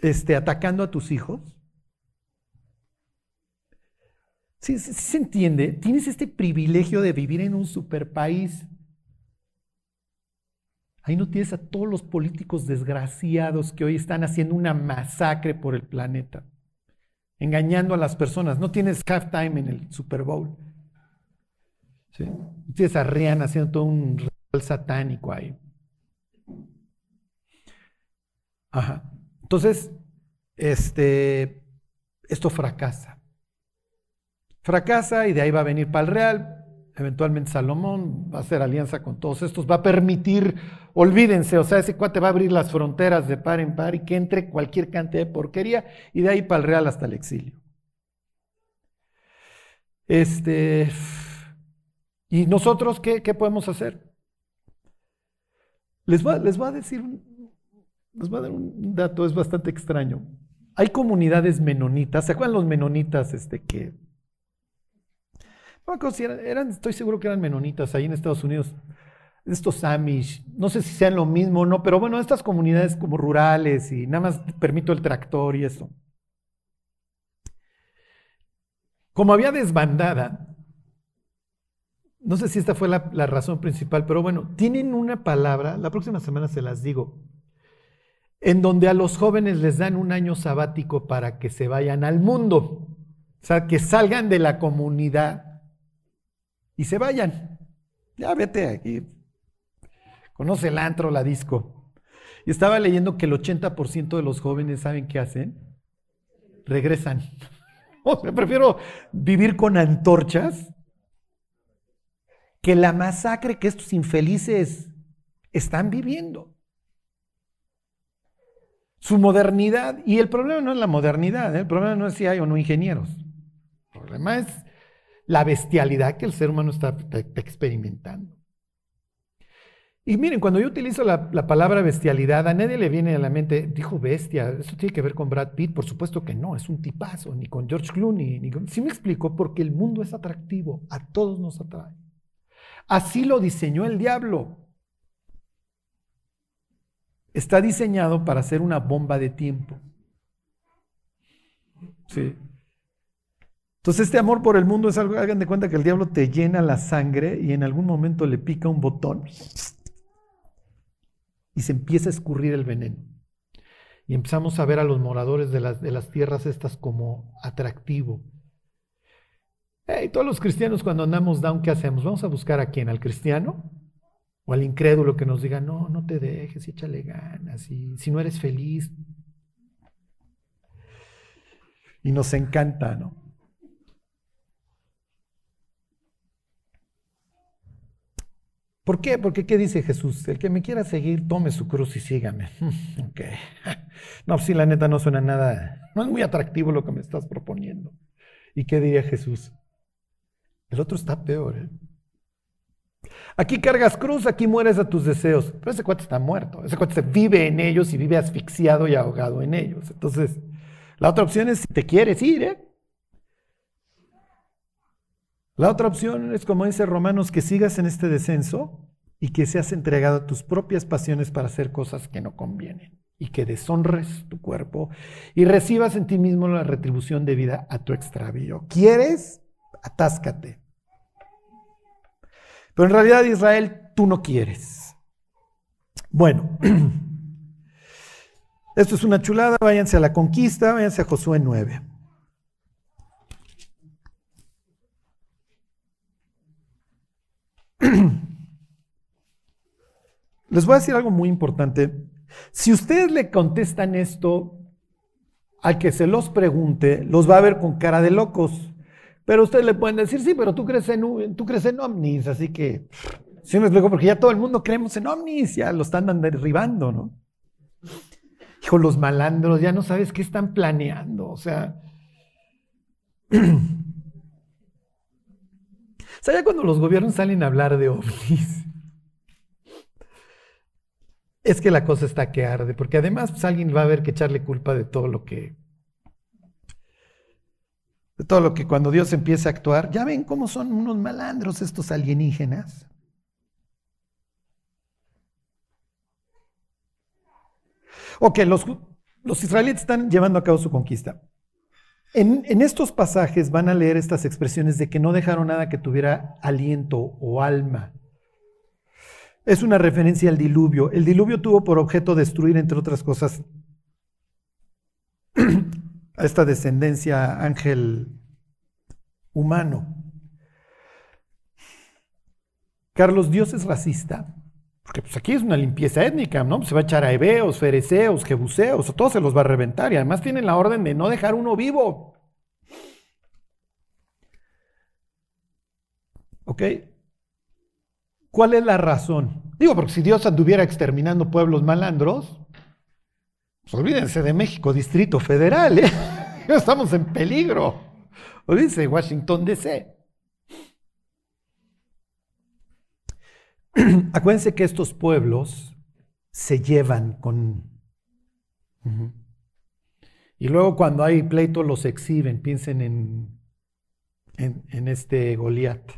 Speaker 1: Este, atacando a tus hijos. ¿Sí, se entiende? Tienes este privilegio de vivir en un superpaís. Ahí no tienes a todos los políticos desgraciados que hoy están haciendo una masacre por el planeta, engañando a las personas. No tienes halftime en el Super Bowl. ¿sí? Ustedes arrean haciendo todo un ritual satánico ahí. Ajá. Entonces, este, esto fracasa. Fracasa y de ahí va a venir para el real. Eventualmente Salomón va a hacer alianza con todos estos, va a permitir, olvídense, o sea, ese cuate va a abrir las fronteras de par en par y que entre cualquier cantidad de porquería y de ahí para el real hasta el exilio. Este, ¿Y nosotros qué, qué podemos hacer? Les voy, les a decir, les voy a dar un dato, es bastante extraño. Hay comunidades menonitas, ¿se acuerdan los menonitas este, que eran, estoy seguro que eran menonitas ahí en Estados Unidos. Estos Amish, no sé si sean lo mismo o no, pero bueno, estas comunidades como rurales y nada más permito el tractor y eso. Como había desbandada, no sé si esta fue la, razón principal, pero bueno, tienen una palabra, la próxima semana se las digo, en donde a los jóvenes les dan un año sabático para que se vayan al mundo, o sea, que salgan de la comunidad y se vayan. Ya vete aquí. Conoce el antro, la disco. Y estaba leyendo que el 80% de los jóvenes, ¿saben qué hacen? Regresan. <laughs> O prefiero vivir con antorchas que la masacre que estos infelices están viviendo. Su modernidad, y el problema no es la modernidad, ¿eh? el problema no es si hay o no ingenieros. El problema es la bestialidad que el ser humano está, experimentando. Y miren, cuando yo utilizo la, palabra bestialidad, a nadie le viene a la mente, dijo bestia, ¿eso tiene que ver con Brad Pitt? Por supuesto que no, es un tipazo, ni con George Clooney, ni con... Sí me explico, porque el mundo es atractivo, a todos nos atrae. Así lo diseñó el diablo. Está diseñado para ser una bomba de tiempo. Sí. Entonces este amor por el mundo es algo, hagan de cuenta que el diablo te llena la sangre y en algún momento le pica un botón y se empieza a escurrir el veneno. Y empezamos a ver a los moradores de las, de las tierras estas como atractivo. Y todos los cristianos cuando andamos down, ¿qué hacemos? Vamos a buscar a quién, al cristiano o al incrédulo que nos diga, no, no te dejes, échale ganas, y si no eres feliz. Y nos encanta, ¿no? ¿Por qué? Porque ¿qué dice Jesús? El que me quiera seguir, tome su cruz y sígame. <laughs> ok. No, pues sí, la neta no suena nada, no es muy atractivo lo que me estás proponiendo. ¿Y qué diría Jesús? El otro está peor. ¿eh? Aquí cargas cruz, aquí mueres a tus deseos. Pero ese cuate está muerto. Ese cuate vive en ellos y vive asfixiado y ahogado en ellos. Entonces, la otra opción es si te quieres ir, ¿eh? La otra opción es, como dice Romanos, que sigas en este descenso y que seas entregado a tus propias pasiones para hacer cosas que no convienen y que deshonres tu cuerpo y recibas en ti mismo la retribución debida a tu extravío. ¿Quieres? Atáscate. Pero en realidad, Israel, tú no quieres. Bueno, <clears throat> esto es una chulada, váyanse a la conquista, váyanse a Josué 9. <clears throat> Les voy a decir algo muy importante. Si ustedes le contestan esto al que se los pregunte, los va a ver con cara de locos. Pero ustedes le pueden decir, sí, pero tú crees en, tú crees ovnis, así que, sí me explico, porque ya todo el mundo creemos en ovnis, ya lo están derribando, ¿no? Hijo, los malandros, ya no sabes qué están planeando, o sea... O sea, ya cuando los gobiernos salen a hablar de ovnis, es que la cosa está que arde, porque además pues, alguien va a haber que echarle culpa de todo lo que de todo lo que cuando Dios empieza a actuar, ya ven cómo son unos malandros estos alienígenas. Ok, los, los israelitas están llevando a cabo su conquista. En, estos pasajes van a leer estas expresiones de que no dejaron nada que tuviera aliento o alma. Es una referencia al diluvio. El diluvio tuvo por objeto destruir, entre otras cosas, <clears throat> a esta descendencia ángel humano. Carlos, Dios es racista. Porque pues aquí es una limpieza étnica, ¿no? Se va a echar a hebeos, fereceos, jebuseos, a todos se los va a reventar. Y además tienen la orden de no dejar uno vivo. ¿Ok? ¿Cuál es la razón? Digo, porque si Dios anduviera exterminando pueblos malandros, pues olvídense de México, Distrito Federal, ¿eh? <laughs> Estamos en peligro. Olvídense de Washington, D.C. <clears throat> Acuérdense que estos pueblos se llevan con... Y luego cuando hay pleito los exhiben, piensen en, en, en este Goliat.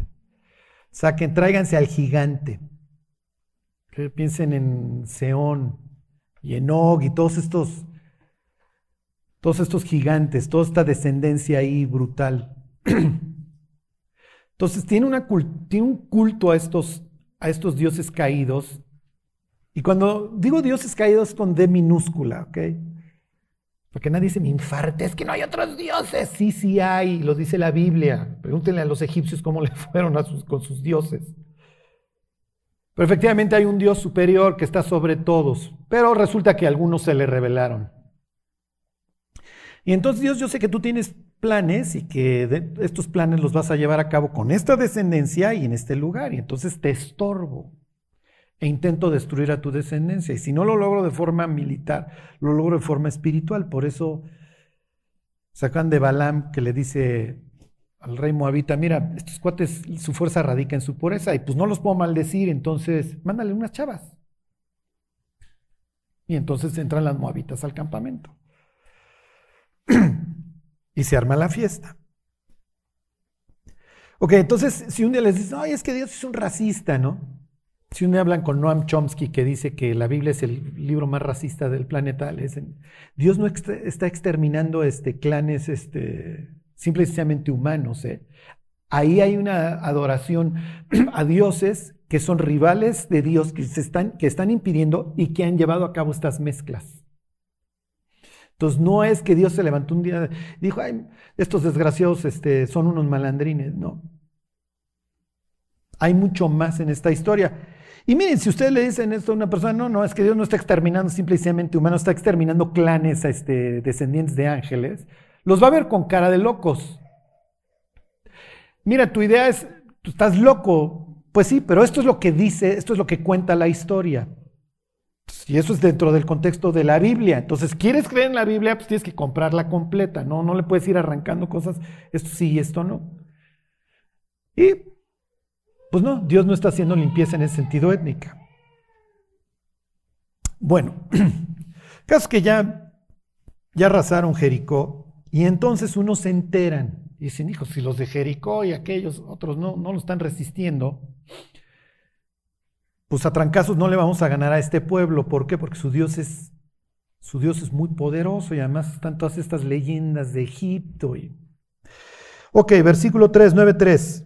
Speaker 1: Saquen, tráiganse al gigante. Piensen en Seón y en Og y todos estos, todos estos gigantes, toda esta descendencia ahí brutal. <clears throat> Entonces tiene, un culto a estos, a estos dioses caídos. Y cuando digo dioses caídos con D minúscula, ¿ok? Porque nadie se me infarte, es que no hay otros dioses. Sí, sí hay, lo dice la Biblia. Pregúntenle a los egipcios cómo le <laughs> fueron con sus dioses. Pero efectivamente hay un Dios superior que está sobre todos, pero resulta que algunos se le revelaron. Y entonces Dios, yo sé que tú tienes planes y que estos planes los vas a llevar a cabo con esta descendencia y en este lugar, y entonces te estorbo e intento destruir a tu descendencia. Y si no lo logro de forma militar, lo logro de forma espiritual. Por eso sacan de Balaam que le dice al rey Moabita, mira, estos cuates, su fuerza radica en su pureza y pues no los puedo maldecir, entonces mándale unas chavas. Y entonces entran las Moabitas al campamento. <clears throat> y se arma la fiesta. Ok, entonces si un día les dicen, ay, es que Dios es un racista, ¿no? Si un día hablan con Noam Chomsky que dice que la Biblia es el libro más racista del planeta, Dios no está exterminando este, clanes este, simplemente humanos. ¿eh? Ahí hay una adoración <clears throat> a dioses que son rivales de Dios, que, están, que están impidiendo y que han llevado a cabo estas mezclas. Entonces no es que Dios se levantó un día y dijo, Ay, estos desgraciados este, son unos malandrines, no. Hay mucho más en esta historia. Y miren, si ustedes le dicen esto a una persona, no, no, es que Dios no está exterminando simplemente humanos, está exterminando clanes este, descendientes de ángeles, los va a ver con cara de locos. Mira, tu idea es, tú estás loco. Pues sí, pero esto es lo que dice, esto es lo que cuenta la historia. Y eso es dentro del contexto de la Biblia. Entonces, ¿quieres creer en la Biblia? Pues tienes que comprarla completa. No, no le puedes ir arrancando cosas, esto sí y esto no. Y, pues no, Dios no está haciendo limpieza en ese sentido étnica. Bueno, <clears throat> caso que ya, ya arrasaron Jericó, y entonces unos se enteran y dicen, hijos, si los de Jericó y aquellos otros no, no lo están resistiendo, pues a trancazos no le vamos a ganar a este pueblo. ¿Por qué? Porque su Dios es, su Dios es muy poderoso y además están todas estas leyendas de Egipto. Y... Ok, versículo 3, 9, 3.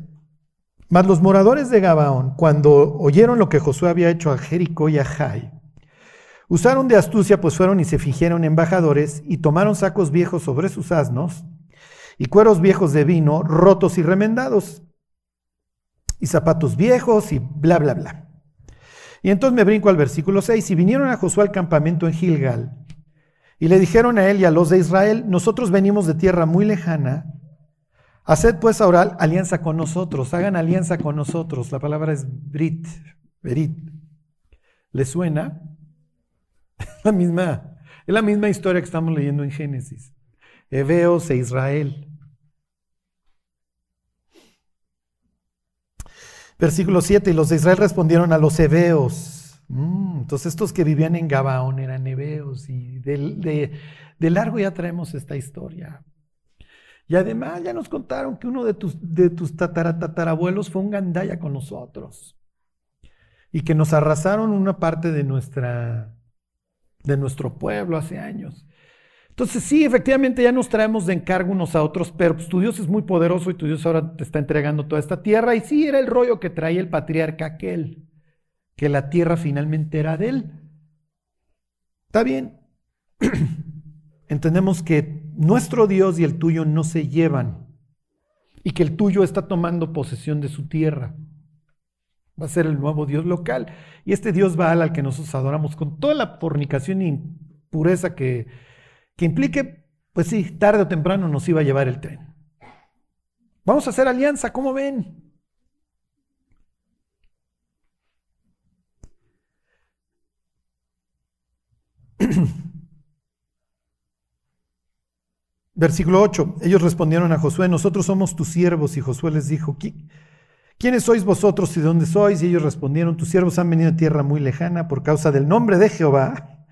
Speaker 1: Mas los moradores de Gabaón, cuando oyeron lo que Josué había hecho a Jericó y a Jai, Usaron de astucia, pues fueron y se fingieron embajadores y tomaron sacos viejos sobre sus asnos y cueros viejos de vino, rotos y remendados, y zapatos viejos y bla, bla, bla. Y entonces me brinco al versículo 6, y vinieron a Josué al campamento en Gilgal, y le dijeron a él y a los de Israel, nosotros venimos de tierra muy lejana, haced pues ahora alianza con nosotros, hagan alianza con nosotros, la palabra es brit, berit. ¿Le suena? <laughs> La misma, es la misma historia que estamos leyendo en Génesis. Heveos e Israel. Versículo 7, y los de Israel respondieron a los heveos. Mm, entonces estos que vivían en Gabaón eran heveos y de, de, largo ya traemos esta historia. Y además ya nos contaron que uno de tus, de tus tataratatarabuelos fue un gandaya con nosotros y que nos arrasaron una parte de nuestra, de nuestro pueblo hace años. Entonces sí, efectivamente ya nos traemos de encargo unos a otros, pero pues, tu Dios es muy poderoso y tu Dios ahora te está entregando toda esta tierra. Y sí, era el rollo que traía el patriarca aquel, que la tierra finalmente era de él. Está bien. <clears throat> Entendemos que nuestro Dios y el tuyo no se llevan y que el tuyo está tomando posesión de su tierra. Va a ser el nuevo Dios local. Y este Dios Baal al que nosotros adoramos con toda la fornicación y impureza que, que implique, pues sí, tarde o temprano nos iba a llevar el tren. Vamos a hacer alianza, ¿cómo ven? <clears throat> Versículo 8. Ellos respondieron a Josué, nosotros somos tus siervos. Y Josué les dijo, ¿quiénes sois vosotros y dónde sois? Y ellos respondieron, tus siervos han venido a tierra muy lejana por causa del nombre de Jehová.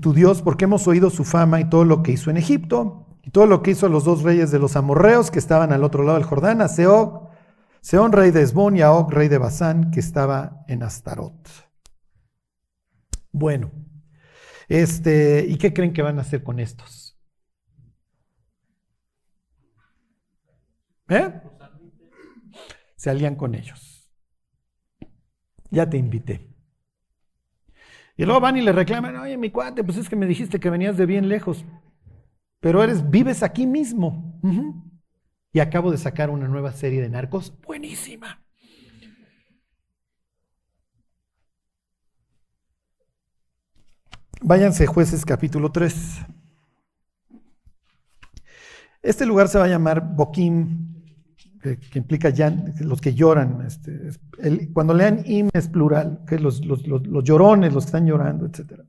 Speaker 1: Tu Dios, porque hemos oído su fama y todo lo que hizo en Egipto, y todo lo que hizo a los dos reyes de los amorreos que estaban al otro lado del Jordán, a Seog, Seón rey de Esbón y a Og rey de Basán que estaba en Astarot. Bueno, este, ¿y qué creen que van a hacer con estos? ¿Eh? Se alían con ellos. Ya te invité. Y luego van y le reclaman, oye, mi cuate, pues es que me dijiste que venías de bien lejos, pero eres, vives aquí mismo. Y acabo de sacar una nueva serie de narcos buenísima. Váyanse jueces capítulo 3. Este lugar se va a llamar Boquim, que, implica los que lloran. Este, cuando lean im es plural, que los, los, los, llorones, los que están llorando, etc.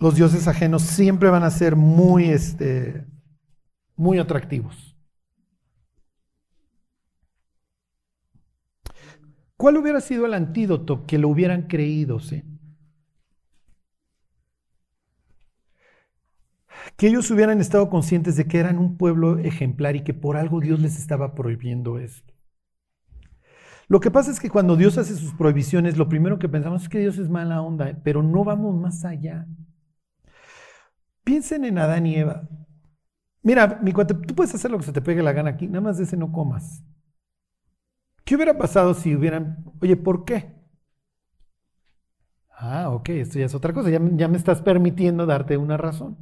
Speaker 1: los dioses ajenos siempre van a ser muy, este, muy atractivos. ¿Cuál hubiera sido el antídoto que lo hubieran creído? ¿sí? Que ellos hubieran estado conscientes de que eran un pueblo ejemplar y que por algo Dios les estaba prohibiendo esto. Lo que pasa es que cuando Dios hace sus prohibiciones, lo primero que pensamos es que Dios es mala onda, pero no vamos más allá. Piensen en Adán y Eva. Mira, mi cuate, tú puedes hacer lo que se te pegue la gana aquí, nada más de ese no comas. ¿Qué hubiera pasado si hubieran, oye, ¿por qué? Ah, ok, esto ya es otra cosa, ya, me estás permitiendo darte una razón.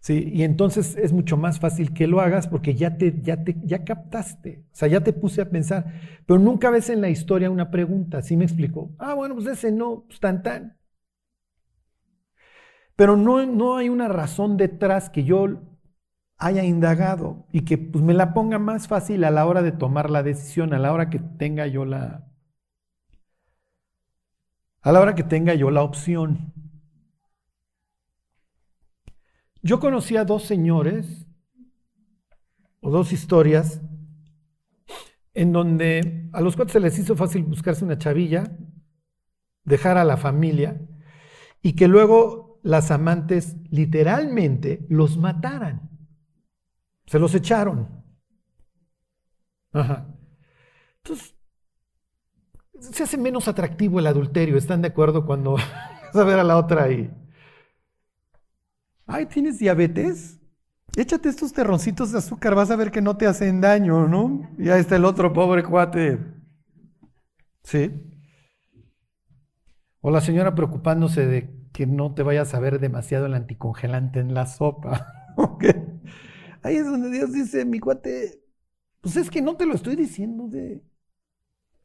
Speaker 1: Sí, y entonces es mucho más fácil que lo hagas porque ya te, ya te, ya captaste, o sea, ya te puse a pensar, pero nunca ves en la historia una pregunta, ¿sí me explico? Ah, bueno, pues ese no, pues tan tan. Pero no, no hay una razón detrás que yo haya indagado y que pues, me la ponga más fácil a la hora de tomar la decisión, a la hora que tenga yo la a la hora que tenga yo la opción. Yo conocí a dos señores o dos historias en donde a los cuatro se les hizo fácil buscarse una chavilla, dejar a la familia y que luego las amantes literalmente los mataran. Se los echaron. Ajá. Entonces, se hace menos atractivo el adulterio, ¿están de acuerdo? Cuando <laughs> vas a ver a la otra ahí. Ay, ¿tienes diabetes? Échate estos terroncitos de azúcar, vas a ver que no te hacen daño, ¿no? Y ahí está el otro pobre cuate. ¿Sí? O la señora preocupándose de que no te vayas a ver demasiado el anticongelante en la sopa. <laughs> Ahí es donde Dios dice, mi cuate, pues es que no te lo estoy diciendo de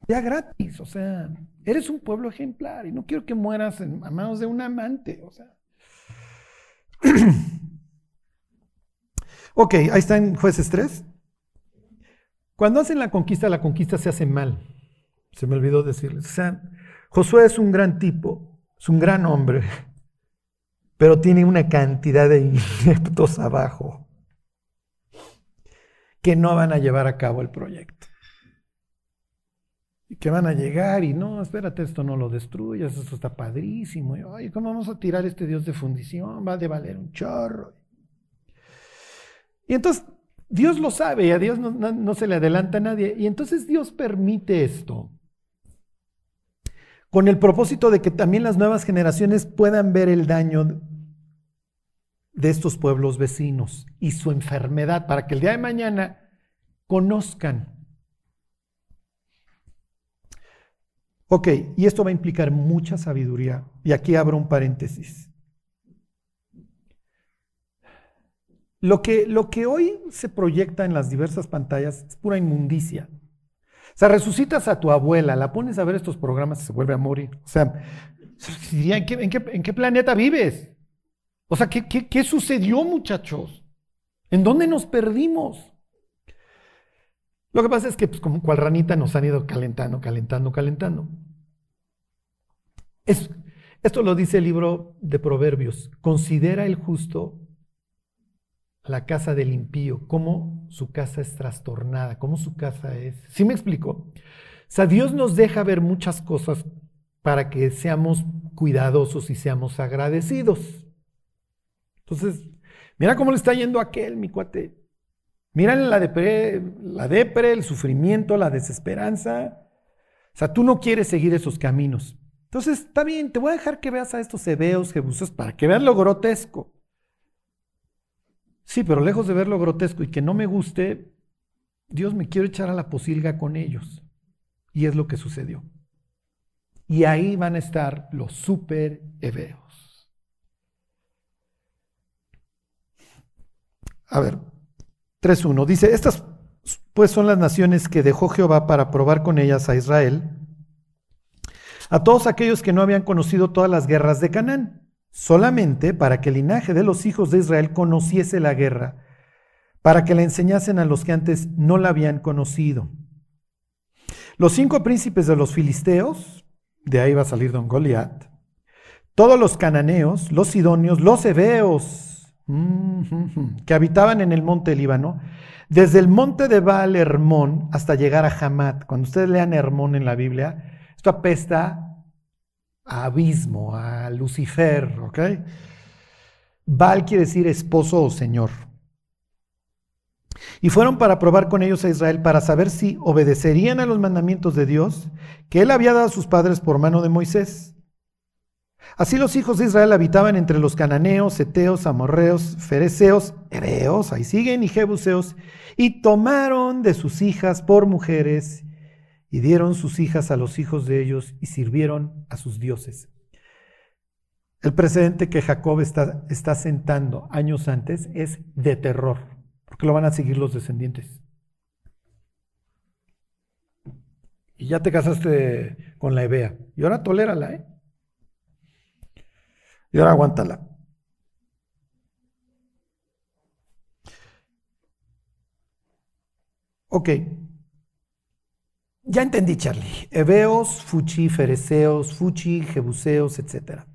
Speaker 1: ya gratis, o sea, eres un pueblo ejemplar y no quiero que mueras en, a manos de un amante, o sea. <clears throat> ok, ahí está en jueces 3. Cuando hacen la conquista, la conquista se hace mal. Se me olvidó decirles. O sea, Josué es un gran tipo, es un gran hombre, <laughs> pero tiene una cantidad de <laughs> ineptos abajo que no van a llevar a cabo el proyecto. Y que van a llegar y no, espérate, esto no lo destruyas, esto está padrísimo. Y, Oye, ¿cómo vamos a tirar este Dios de fundición? Va a de valer un chorro. Y entonces Dios lo sabe y a Dios no se le adelanta a nadie. Y entonces Dios permite esto con el propósito de que también las nuevas generaciones puedan ver el daño de estos pueblos vecinos y su enfermedad, para que el día de mañana conozcan Ok, y esto va a implicar mucha sabiduría. Y aquí abro un paréntesis. Lo que, lo que hoy se proyecta en las diversas pantallas es pura inmundicia. O sea, resucitas a tu abuela, la pones a ver estos programas y se vuelve a morir. O sea, ¿en qué, en qué, en qué planeta vives? O sea, ¿qué, qué, qué sucedió, muchachos? ¿En dónde nos perdimos? Lo que pasa es que, pues, como cual ranita, nos han ido calentando, calentando, calentando. Es, esto lo dice el libro de Proverbios. Considera el justo la casa del impío, cómo su casa es trastornada, cómo su casa es. ¿Sí me explico? O sea, Dios nos deja ver muchas cosas para que seamos cuidadosos y seamos agradecidos. Entonces, mira cómo le está yendo a aquel, mi cuate. Mira la depre, la depre, el sufrimiento, la desesperanza. O sea, tú no quieres seguir esos caminos. Entonces, está bien, te voy a dejar que veas a estos hebeos, jebusos, para que veas lo grotesco. Sí, pero lejos de ver lo grotesco y que no me guste, Dios me quiere echar a la posilga con ellos. Y es lo que sucedió. Y ahí van a estar los super hebeos. A ver, 3.1. Dice, estas pues son las naciones que dejó Jehová para probar con ellas a Israel, a todos aquellos que no habían conocido todas las guerras de Canaán solamente para que el linaje de los hijos de Israel conociese la guerra, para que la enseñasen a los que antes no la habían conocido. Los cinco príncipes de los filisteos, de ahí va a salir don Goliat, todos los cananeos, los sidonios, los heveos, que habitaban en el monte Líbano, desde el monte de Baal Hermón hasta llegar a Hamat. Cuando ustedes lean Hermón en la Biblia, esto apesta a abismo, a Lucifer, ¿ok? Baal quiere decir esposo o señor. Y fueron para probar con ellos a Israel para saber si obedecerían a los mandamientos de Dios que él había dado a sus padres por mano de Moisés. Así los hijos de Israel habitaban entre los cananeos, eteos, amorreos, fereceos, hereos, ahí siguen, y jebuseos, y tomaron de sus hijas por mujeres y dieron sus hijas a los hijos de ellos y sirvieron a sus dioses. El precedente que Jacob está, está sentando años antes es de terror, porque lo van a seguir los descendientes. Y ya te casaste con la Ebea. Y ahora tolérala, ¿eh? Y ahora aguántala. Ok, ya entendí, Charlie. Heveos, Fuchi, Fereceos, Fuchi, Jebuseos, etc.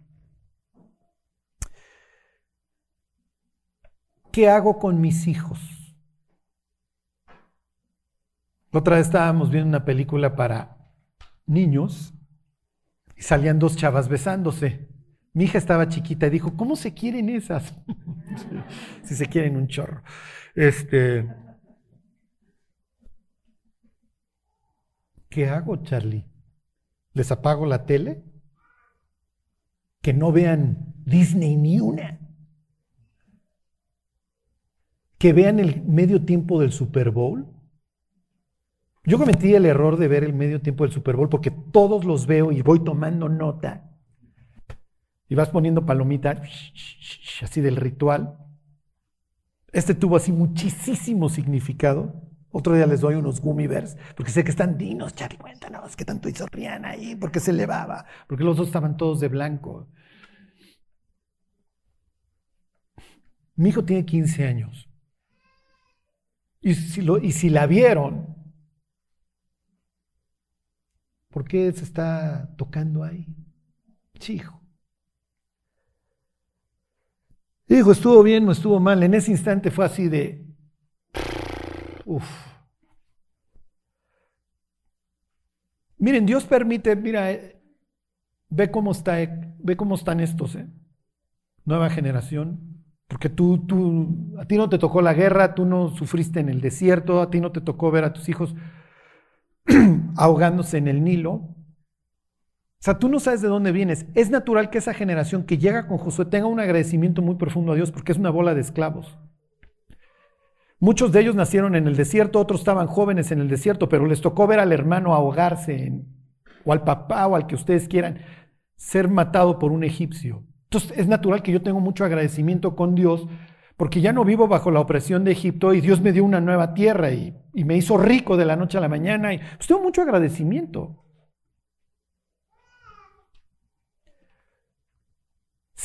Speaker 1: ¿Qué hago con mis hijos? otra vez estábamos viendo una película para niños y salían dos chavas besándose. Mi hija estaba chiquita y dijo, ¿cómo se quieren esas? <laughs> si se quieren un chorro. Este, ¿Qué hago, Charlie? ¿Les apago la tele? Que no vean Disney ni una. Que vean el medio tiempo del Super Bowl. Yo cometí el error de ver el medio tiempo del Super Bowl porque todos los veo y voy tomando nota. Y vas poniendo palomita así del ritual. Este tuvo así muchísimo significado. Otro día les doy unos gummy bears, porque sé que están dinos, Charlie, cuéntanos qué tanto hizo Rihanna ahí, porque se elevaba, porque los dos estaban todos de blanco. Mi hijo tiene 15 años. Y si, lo, y si la vieron, ¿por qué se está tocando ahí? Hijo, estuvo bien, no estuvo mal. En ese instante fue así de, Uf. Miren, Dios permite, mira, eh, ve cómo está, ve cómo están estos, ¿eh? Nueva generación. Porque tú, tú, a ti no te tocó la guerra, tú no sufriste en el desierto, a ti no te tocó ver a tus hijos <clears throat> ahogándose en el Nilo. O sea, tú no sabes de dónde vienes. Es natural que esa generación que llega con Josué tenga un agradecimiento muy profundo a Dios porque es una bola de esclavos. Muchos de ellos nacieron en el desierto, otros estaban jóvenes en el desierto, pero les tocó ver al hermano ahogarse o al papá o al que ustedes quieran, ser matado por un egipcio. Entonces es natural que yo tenga mucho agradecimiento con Dios porque ya no vivo bajo la opresión de Egipto y Dios me dio una nueva tierra y, me hizo rico de la noche a la mañana y pues, tengo mucho agradecimiento.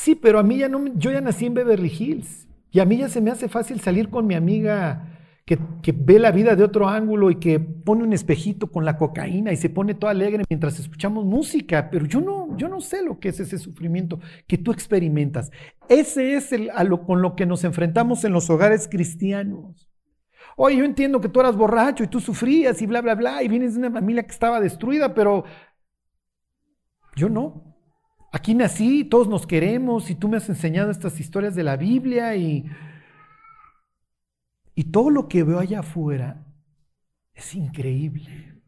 Speaker 1: Sí, pero a mí ya no, yo ya nací en Beverly Hills y a mí ya se me hace fácil salir con mi amiga que, ve la vida de otro ángulo y que pone un espejito con la cocaína y se pone todo alegre mientras escuchamos música, pero yo no, yo no sé lo que es ese sufrimiento que tú experimentas. Ese es el, lo, con lo que nos enfrentamos en los hogares cristianos. Oye, yo entiendo que tú eras borracho y tú sufrías y bla, bla, bla, y vienes de una familia que estaba destruida, pero yo no. Aquí nací, todos nos queremos y tú me has enseñado estas historias de la Biblia y y todo lo que veo allá afuera es increíble.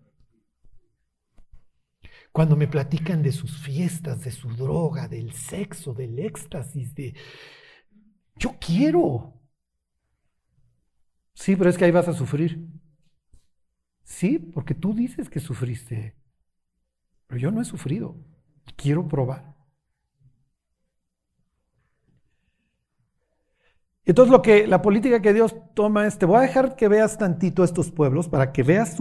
Speaker 1: Cuando me platican de sus fiestas, de su droga, del sexo, del éxtasis, de... Yo quiero. Sí, pero es que ahí vas a sufrir. Sí, porque tú dices que sufriste. Pero yo no he sufrido. Quiero probar. Entonces lo que la política que Dios toma es, te voy a dejar que veas tantito estos pueblos para que veas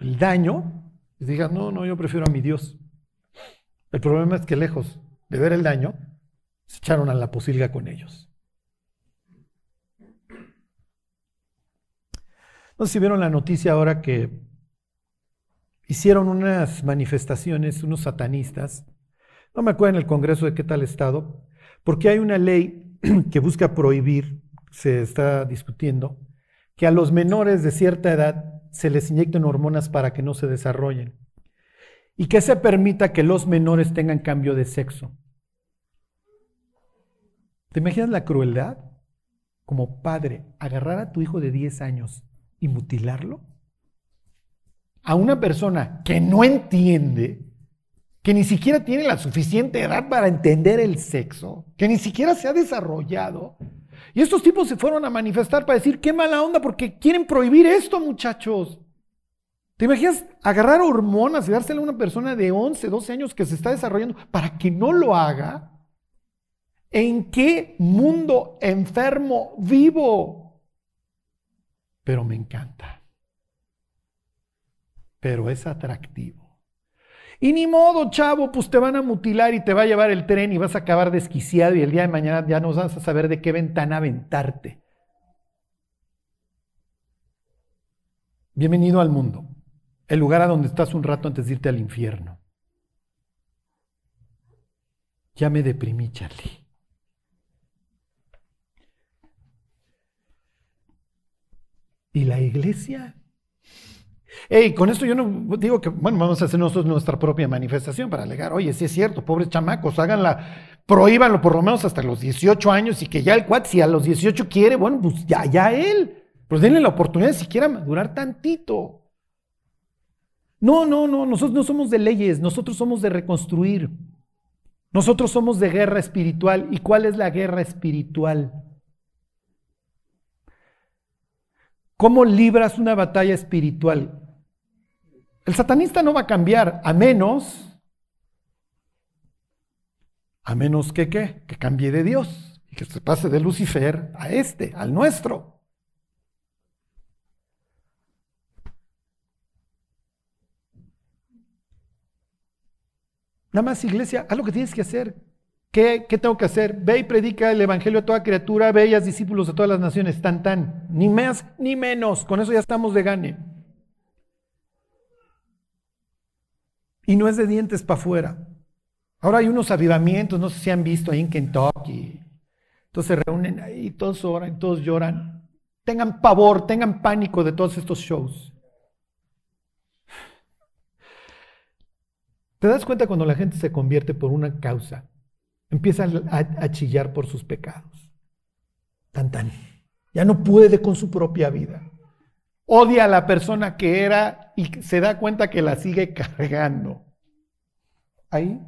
Speaker 1: el daño y digas, no, no, yo prefiero a mi Dios. El problema es que lejos de ver el daño, se echaron a la posilga con ellos. No sé si vieron la noticia ahora que hicieron unas manifestaciones, unos satanistas, no me acuerdo en el Congreso de qué tal estado, porque hay una ley <clears throat> que busca prohibir, se está discutiendo, que a los menores de cierta edad se les inyecten hormonas para que no se desarrollen y que se permita que los menores tengan cambio de sexo. ¿Te imaginas la crueldad? Como padre, agarrar a tu hijo de 10 años y mutilarlo. A una persona que no entiende que ni siquiera tiene la suficiente edad para entender el sexo, que ni siquiera se ha desarrollado. Y estos tipos se fueron a manifestar para decir, qué mala onda, porque quieren prohibir esto, muchachos. ¿Te imaginas agarrar hormonas y dársela a una persona de 11, 12 años que se está desarrollando para que no lo haga? ¿En qué mundo enfermo vivo? Pero me encanta. Pero es atractivo. Y ni modo, chavo, pues te van a mutilar y te va a llevar el tren y vas a acabar desquiciado y el día de mañana ya no vas a saber de qué ventana aventarte. Bienvenido al mundo, el lugar a donde estás un rato antes de irte al infierno. Ya me deprimí, Charlie. ¿Y la iglesia? Hey, con esto yo no digo que, bueno, vamos a hacer nosotros nuestra propia manifestación para alegar, oye, si es cierto, pobres chamacos, háganla, prohíbanlo por lo menos hasta los 18 años y que ya el cuat, si a los 18 quiere, bueno, pues ya, ya él, pues denle la oportunidad de siquiera madurar tantito. No, no, no, nosotros no somos de leyes, nosotros somos de reconstruir. Nosotros somos de guerra espiritual. ¿Y cuál es la guerra espiritual? ¿Cómo libras una batalla espiritual? El satanista no va a cambiar a menos, a menos que que cambie de Dios y que se pase de Lucifer a este, al nuestro. Nada más, iglesia, haz lo que tienes que hacer. ¿Qué, ¿Qué, tengo que hacer? Ve y predica el evangelio a toda criatura, ve y haz discípulos de todas las naciones, tan tan, ni más ni menos, con eso ya estamos de gane. Y no es de dientes para afuera. Ahora hay unos avivamientos, no sé si han visto ahí en Kentucky. Entonces se reúnen ahí, todos oran, todos lloran. Tengan pavor, tengan pánico de todos estos shows. ¿Te das cuenta cuando la gente se convierte por una causa? Empieza a, a chillar por sus pecados. Tan tan. Ya no puede con su propia vida odia a la persona que era y se da cuenta que la sigue cargando. Ahí,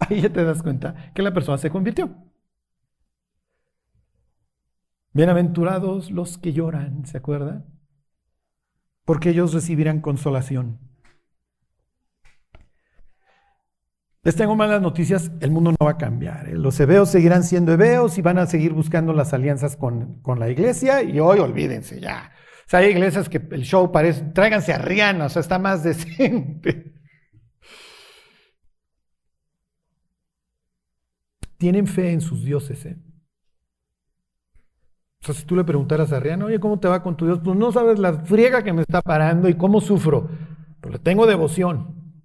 Speaker 1: ahí ya te das cuenta que la persona se convirtió. Bienaventurados los que lloran, ¿se acuerda? Porque ellos recibirán consolación. Les tengo malas noticias, el mundo no va a cambiar. ¿eh? Los hebeos seguirán siendo hebeos y van a seguir buscando las alianzas con, con, la iglesia y hoy olvídense ya. O sea, hay iglesias que el show parece, tráiganse a Rihanna, o sea, está más <laughs> decente. Tienen fe en sus dioses, ¿eh? O sea, si tú le preguntaras a Rihanna, oye, ¿cómo te va con tu Dios? Pues no sabes la friega que me está parando y cómo sufro. Pero le tengo devoción.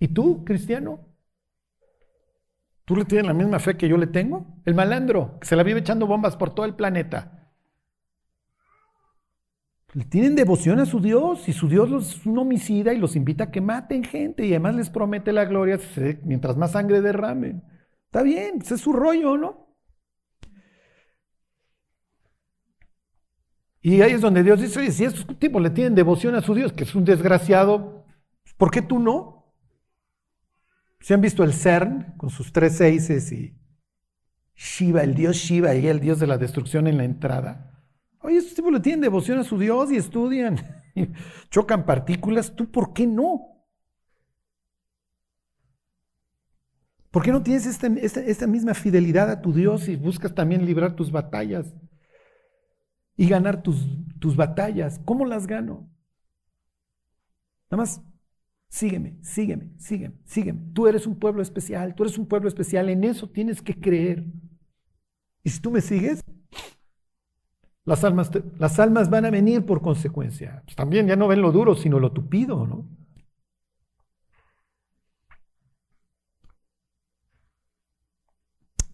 Speaker 1: ¿Y tú, cristiano? ¿Tú le tienes la misma fe que yo le tengo? El malandro, que se la vive echando bombas por todo el planeta. Le tienen devoción a su Dios y su Dios es un homicida y los invita a que maten gente y además les promete la gloria mientras más sangre derramen. Está bien, ese es su rollo, ¿no? Y ahí es donde Dios dice, si estos tipos le tienen devoción a su Dios, que es un desgraciado, ¿por qué tú no? ¿Se han visto el CERN con sus tres seises y Shiva, el dios Shiva y el dios de la destrucción en la entrada? Oye, estos tipos le tienen devoción a su Dios y estudian, <laughs> y chocan partículas, ¿tú por qué no? ¿Por qué no tienes esta, esta, misma fidelidad a tu Dios y buscas también librar tus batallas y ganar tus, tus batallas? ¿Cómo las gano? Nada más Sígueme, sígueme, sígueme, sígueme. Tú eres un pueblo especial, tú eres un pueblo especial, en eso tienes que creer. Y si tú me sigues, las almas, las almas van a venir por consecuencia. Pues también ya no ven lo duro, sino lo tupido, ¿no?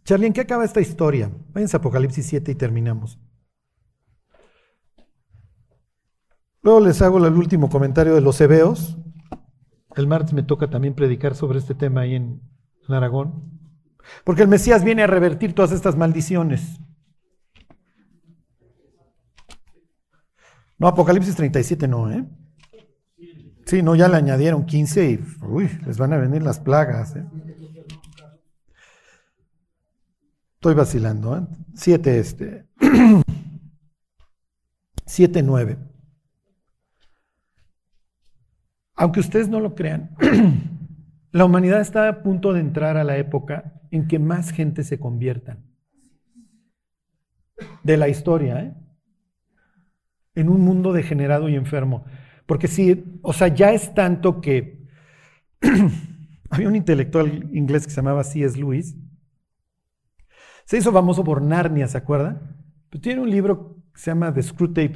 Speaker 1: Charlie, ¿en qué acaba esta historia? Váyanse a Apocalipsis 7 y terminamos. Luego les hago el último comentario de los hebeos. El martes me toca también predicar sobre este tema ahí en, Aragón. Porque el Mesías viene a revertir todas estas maldiciones. No, Apocalipsis 37 no, ¿eh? Sí, no, ya le añadieron 15 y uy, les van a venir las plagas. ¿eh? Estoy vacilando, ¿eh? 7 este. <clears throat> 7, 9. Aunque ustedes no lo crean, <clears throat> la humanidad está a punto de entrar a la época en que más gente se convierta. De la historia, ¿eh? En un mundo degenerado y enfermo. Porque si, o sea, ya es tanto que <clears throat> había un intelectual inglés que se llamaba C.S. Lewis. Se hizo famoso por Narnia, ¿se acuerdan? Pero tiene un libro que se llama The Screw Tape,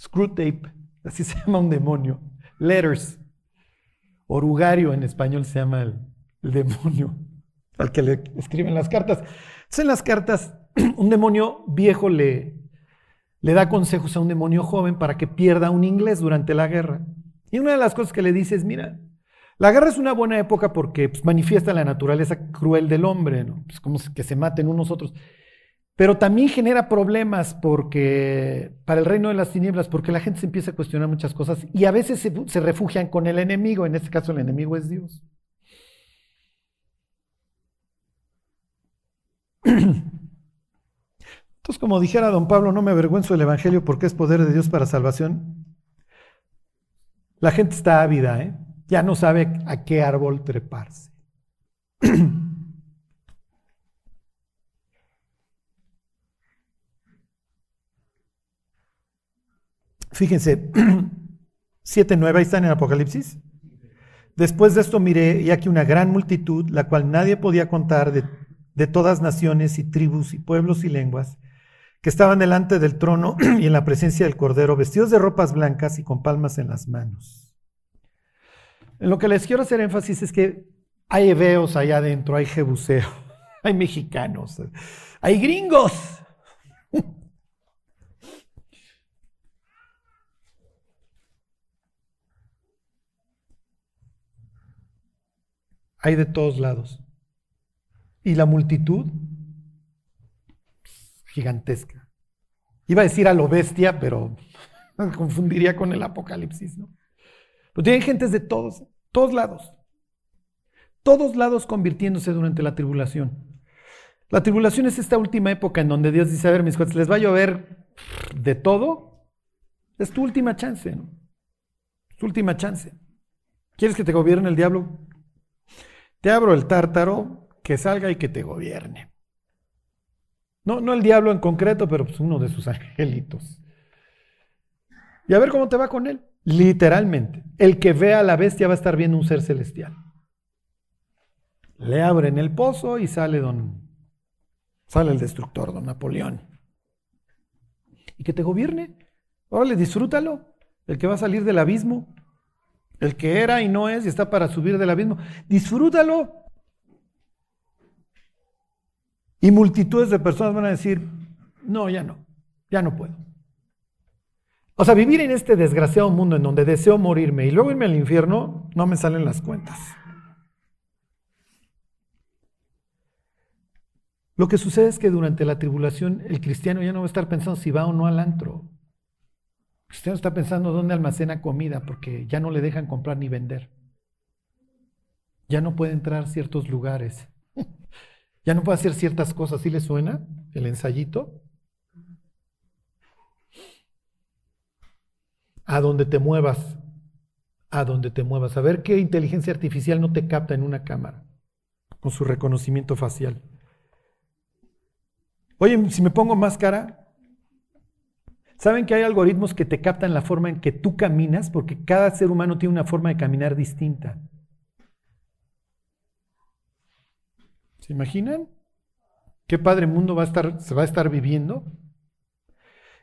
Speaker 1: Screw Tape, <laughs> así se llama un demonio. Letters. Orugario en español se llama el, demonio al que le escriben las cartas. Entonces en las cartas <clears throat> un demonio viejo le, le da consejos a un demonio joven para que pierda un inglés durante la guerra. Y una de las cosas que le dice es, mira, la guerra es una buena época porque pues, manifiesta la naturaleza cruel del hombre. Pues como que se maten unos otros. Pero también genera problemas porque para el reino de las tinieblas, porque la gente se empieza a cuestionar muchas cosas y a veces se, refugian con el enemigo, en este caso el enemigo es Dios. <clears throat> Entonces, como dijera don Pablo, no me avergüenzo del Evangelio porque es poder de Dios para salvación. La gente está ávida, ¿eh? ya no sabe a qué árbol treparse. <clears throat> Fíjense, <clears throat> 7.9, ahí están en Apocalipsis. Después de esto miré, y aquí una gran multitud, la cual nadie podía contar, de, de todas naciones y tribus y pueblos y lenguas, que estaban delante del trono <clears throat> y en la presencia del Cordero, vestidos de ropas blancas y con palmas en las manos. En lo que les quiero hacer énfasis es que hay hebeos allá adentro, hay jebuseos, <laughs> hay mexicanos, hay gringos. hay de todos lados. Y la multitud, gigantesca. Iba a decir a lo bestia, pero me <laughs> confundiría con el Apocalipsis, ¿no? Pero tienen gentes de todos, todos lados. Todos lados convirtiéndose durante la tribulación. La tribulación es esta última época en donde Dios dice, a ver, mis cuates, les va a llover de todo. Es tu última chance, ¿no? Es tu última chance. ¿Quieres que te gobierne el diablo? te abro el tártaro, que salga y que te gobierne. No, no el diablo en concreto, pero pues uno de sus <laughs> angelitos. Y a ver cómo te va con él. Literalmente. El que vea a la bestia va a estar viendo un ser celestial. Le abren el pozo y sale don. Sale el destructor, don Napoleón. Y que te gobierne. Órale, disfrútalo. El que va a salir del abismo. El que era y no es y está para subir del abismo. Disfrútalo. Y multitudes de personas van a decir, no, ya no, ya no puedo. O sea, vivir en este desgraciado mundo en donde deseo morirme y luego irme al infierno, no me salen las cuentas. Lo que sucede es que durante la tribulación el cristiano ya no va a estar pensando si va o no al antro. El cristiano está pensando dónde almacena comida porque ya no le dejan comprar ni vender. Ya no puede entrar a ciertos lugares. Ya no puede hacer ciertas cosas. ¿Sí le suena el ensayito? A donde te muevas, a donde te muevas. A ver qué inteligencia artificial no te capta en una cámara con su reconocimiento facial. Oye, si me pongo máscara, ¿saben que hay algoritmos que te captan la forma en que tú caminas? Porque cada ser humano tiene una forma de caminar distinta. ¿Se imaginan? ¿Qué padre mundo va a estar, se va a estar viviendo?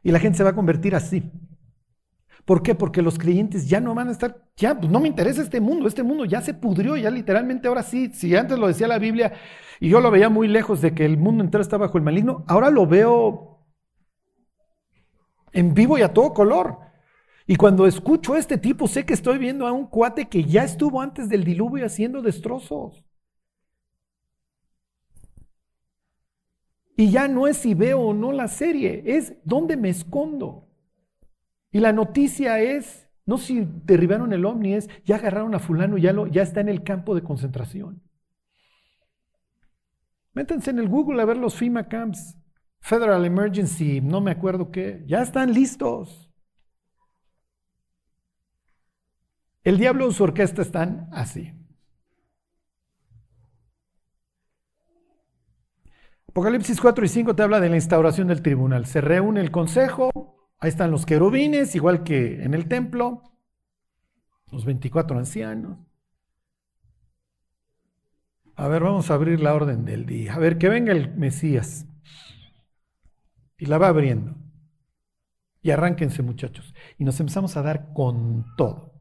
Speaker 1: Y la gente se va a convertir así. ¿Por qué? Porque los creyentes ya no van a estar, ya, pues no me interesa este mundo, este mundo ya se pudrió, ya literalmente ahora sí, si antes lo decía la Biblia y yo lo veía muy lejos de que el mundo entero está bajo el maligno, ahora lo veo en vivo y a todo color. Y cuando escucho a este tipo, sé que estoy viendo a un cuate que ya estuvo antes del diluvio haciendo destrozos. Y ya no es si veo o no la serie, es dónde me escondo. Y la noticia es, no si derribaron el ovni, es ya agarraron a fulano, ya, ya está en el campo de concentración. Métanse en el Google a ver los FEMA camps, Federal Emergency, no me acuerdo qué, ya están listos. El diablo y su orquesta están así. Apocalipsis 4 y 5 te habla de la instauración del tribunal. Se reúne el consejo, Ahí están los querubines, igual que en el templo, los 24 ancianos. A ver, vamos a abrir la orden del día. A ver, que venga el Mesías. Y la va abriendo. Y arránquense, muchachos. Y nos empezamos a dar con todo.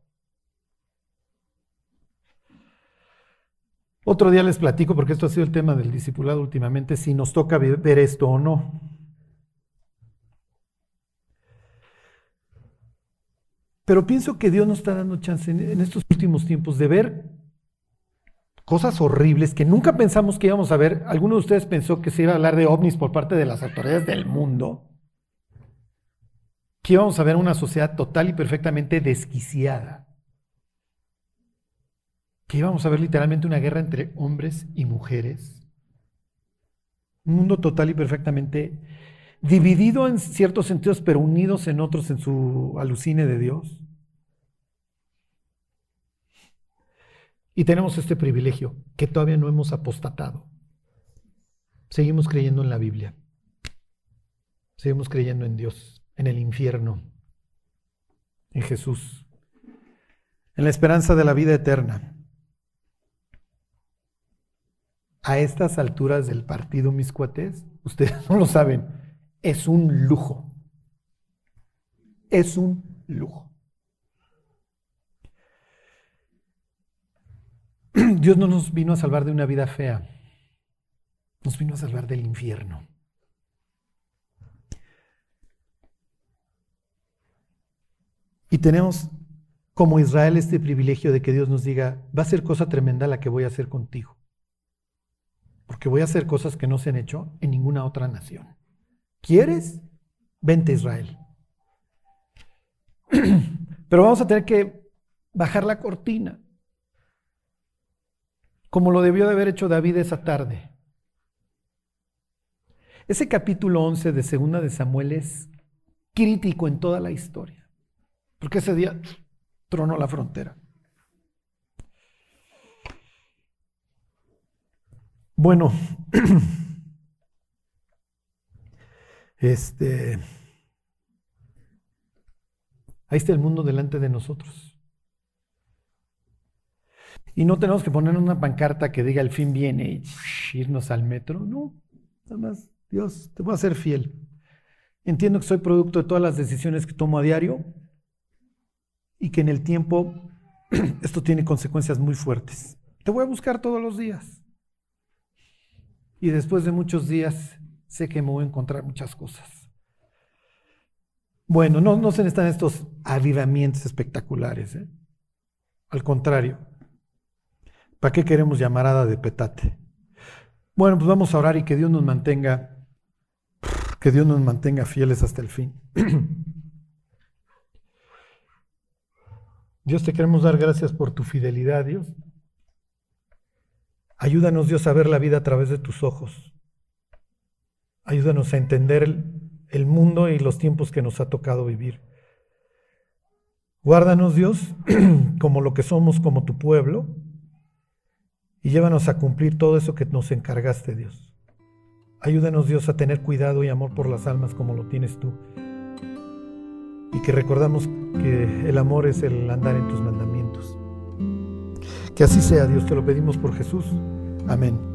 Speaker 1: Otro día les platico, porque esto ha sido el tema del discipulado últimamente, si nos toca ver esto o no. Pero pienso que Dios nos está dando chance en, estos últimos tiempos de ver cosas horribles que nunca pensamos que íbamos a ver. ¿Alguno de ustedes pensó que se iba a hablar de ovnis por parte de las autoridades del mundo? Que íbamos a ver una sociedad total y perfectamente desquiciada. Que íbamos a ver literalmente una guerra entre hombres y mujeres. Un mundo total y perfectamente dividido en ciertos sentidos, pero unidos en otros en su alucine de Dios. Y tenemos este privilegio, que todavía no hemos apostatado. Seguimos creyendo en la Biblia. Seguimos creyendo en Dios, en el infierno, en Jesús, en la esperanza de la vida eterna. A estas alturas del partido, mis cuates, ustedes <laughs> no lo saben, es un lujo. Es un lujo. <clears throat> Dios no nos vino a salvar de una vida fea, nos vino a salvar del infierno. Y tenemos como Israel este privilegio de que Dios nos diga, va a ser cosa tremenda la que voy a hacer contigo. Porque voy a hacer cosas que no se han hecho en ninguna otra nación. ¿Quieres? Vente Israel. <clears throat> Pero vamos a tener que bajar la cortina, como lo debió de haber hecho David esa tarde. Ese capítulo 11 de Segunda de Samuel es crítico en toda la historia, porque ese día tronó la frontera. Bueno, <clears throat> este, ahí está el mundo delante de nosotros. Y no tenemos que poner una pancarta que diga el fin viene y irnos al metro. No, nada más, Dios, te voy a ser fiel. Entiendo que soy producto de todas las decisiones que tomo a diario y que en el tiempo <clears throat> esto tiene consecuencias muy fuertes. Te voy a buscar todos los días. Y después de muchos días sé que me voy a encontrar muchas cosas. Bueno, no, no se necesitan estos avivamientos espectaculares. ¿eh? Al contrario, ¿para qué queremos llamarada de petate? Bueno, pues vamos a orar y que Dios nos mantenga, que Dios nos mantenga fieles hasta el fin. <clears throat> Dios, te queremos dar gracias por tu fidelidad, Dios. Ayúdanos, Dios, a ver la vida a través de tus ojos. Ayúdanos a entender el, mundo y los tiempos que nos ha tocado vivir. Guárdanos, Dios, <clears throat> como lo que somos, como tu pueblo, y llévanos a cumplir todo eso que nos encargaste, Dios. Ayúdanos, Dios, a tener cuidado y amor por las almas como lo tienes tú. Y que recordamos que el amor es el andar en tus mandamientos. Que así sea, Dios, te lo pedimos por Jesús. Amén.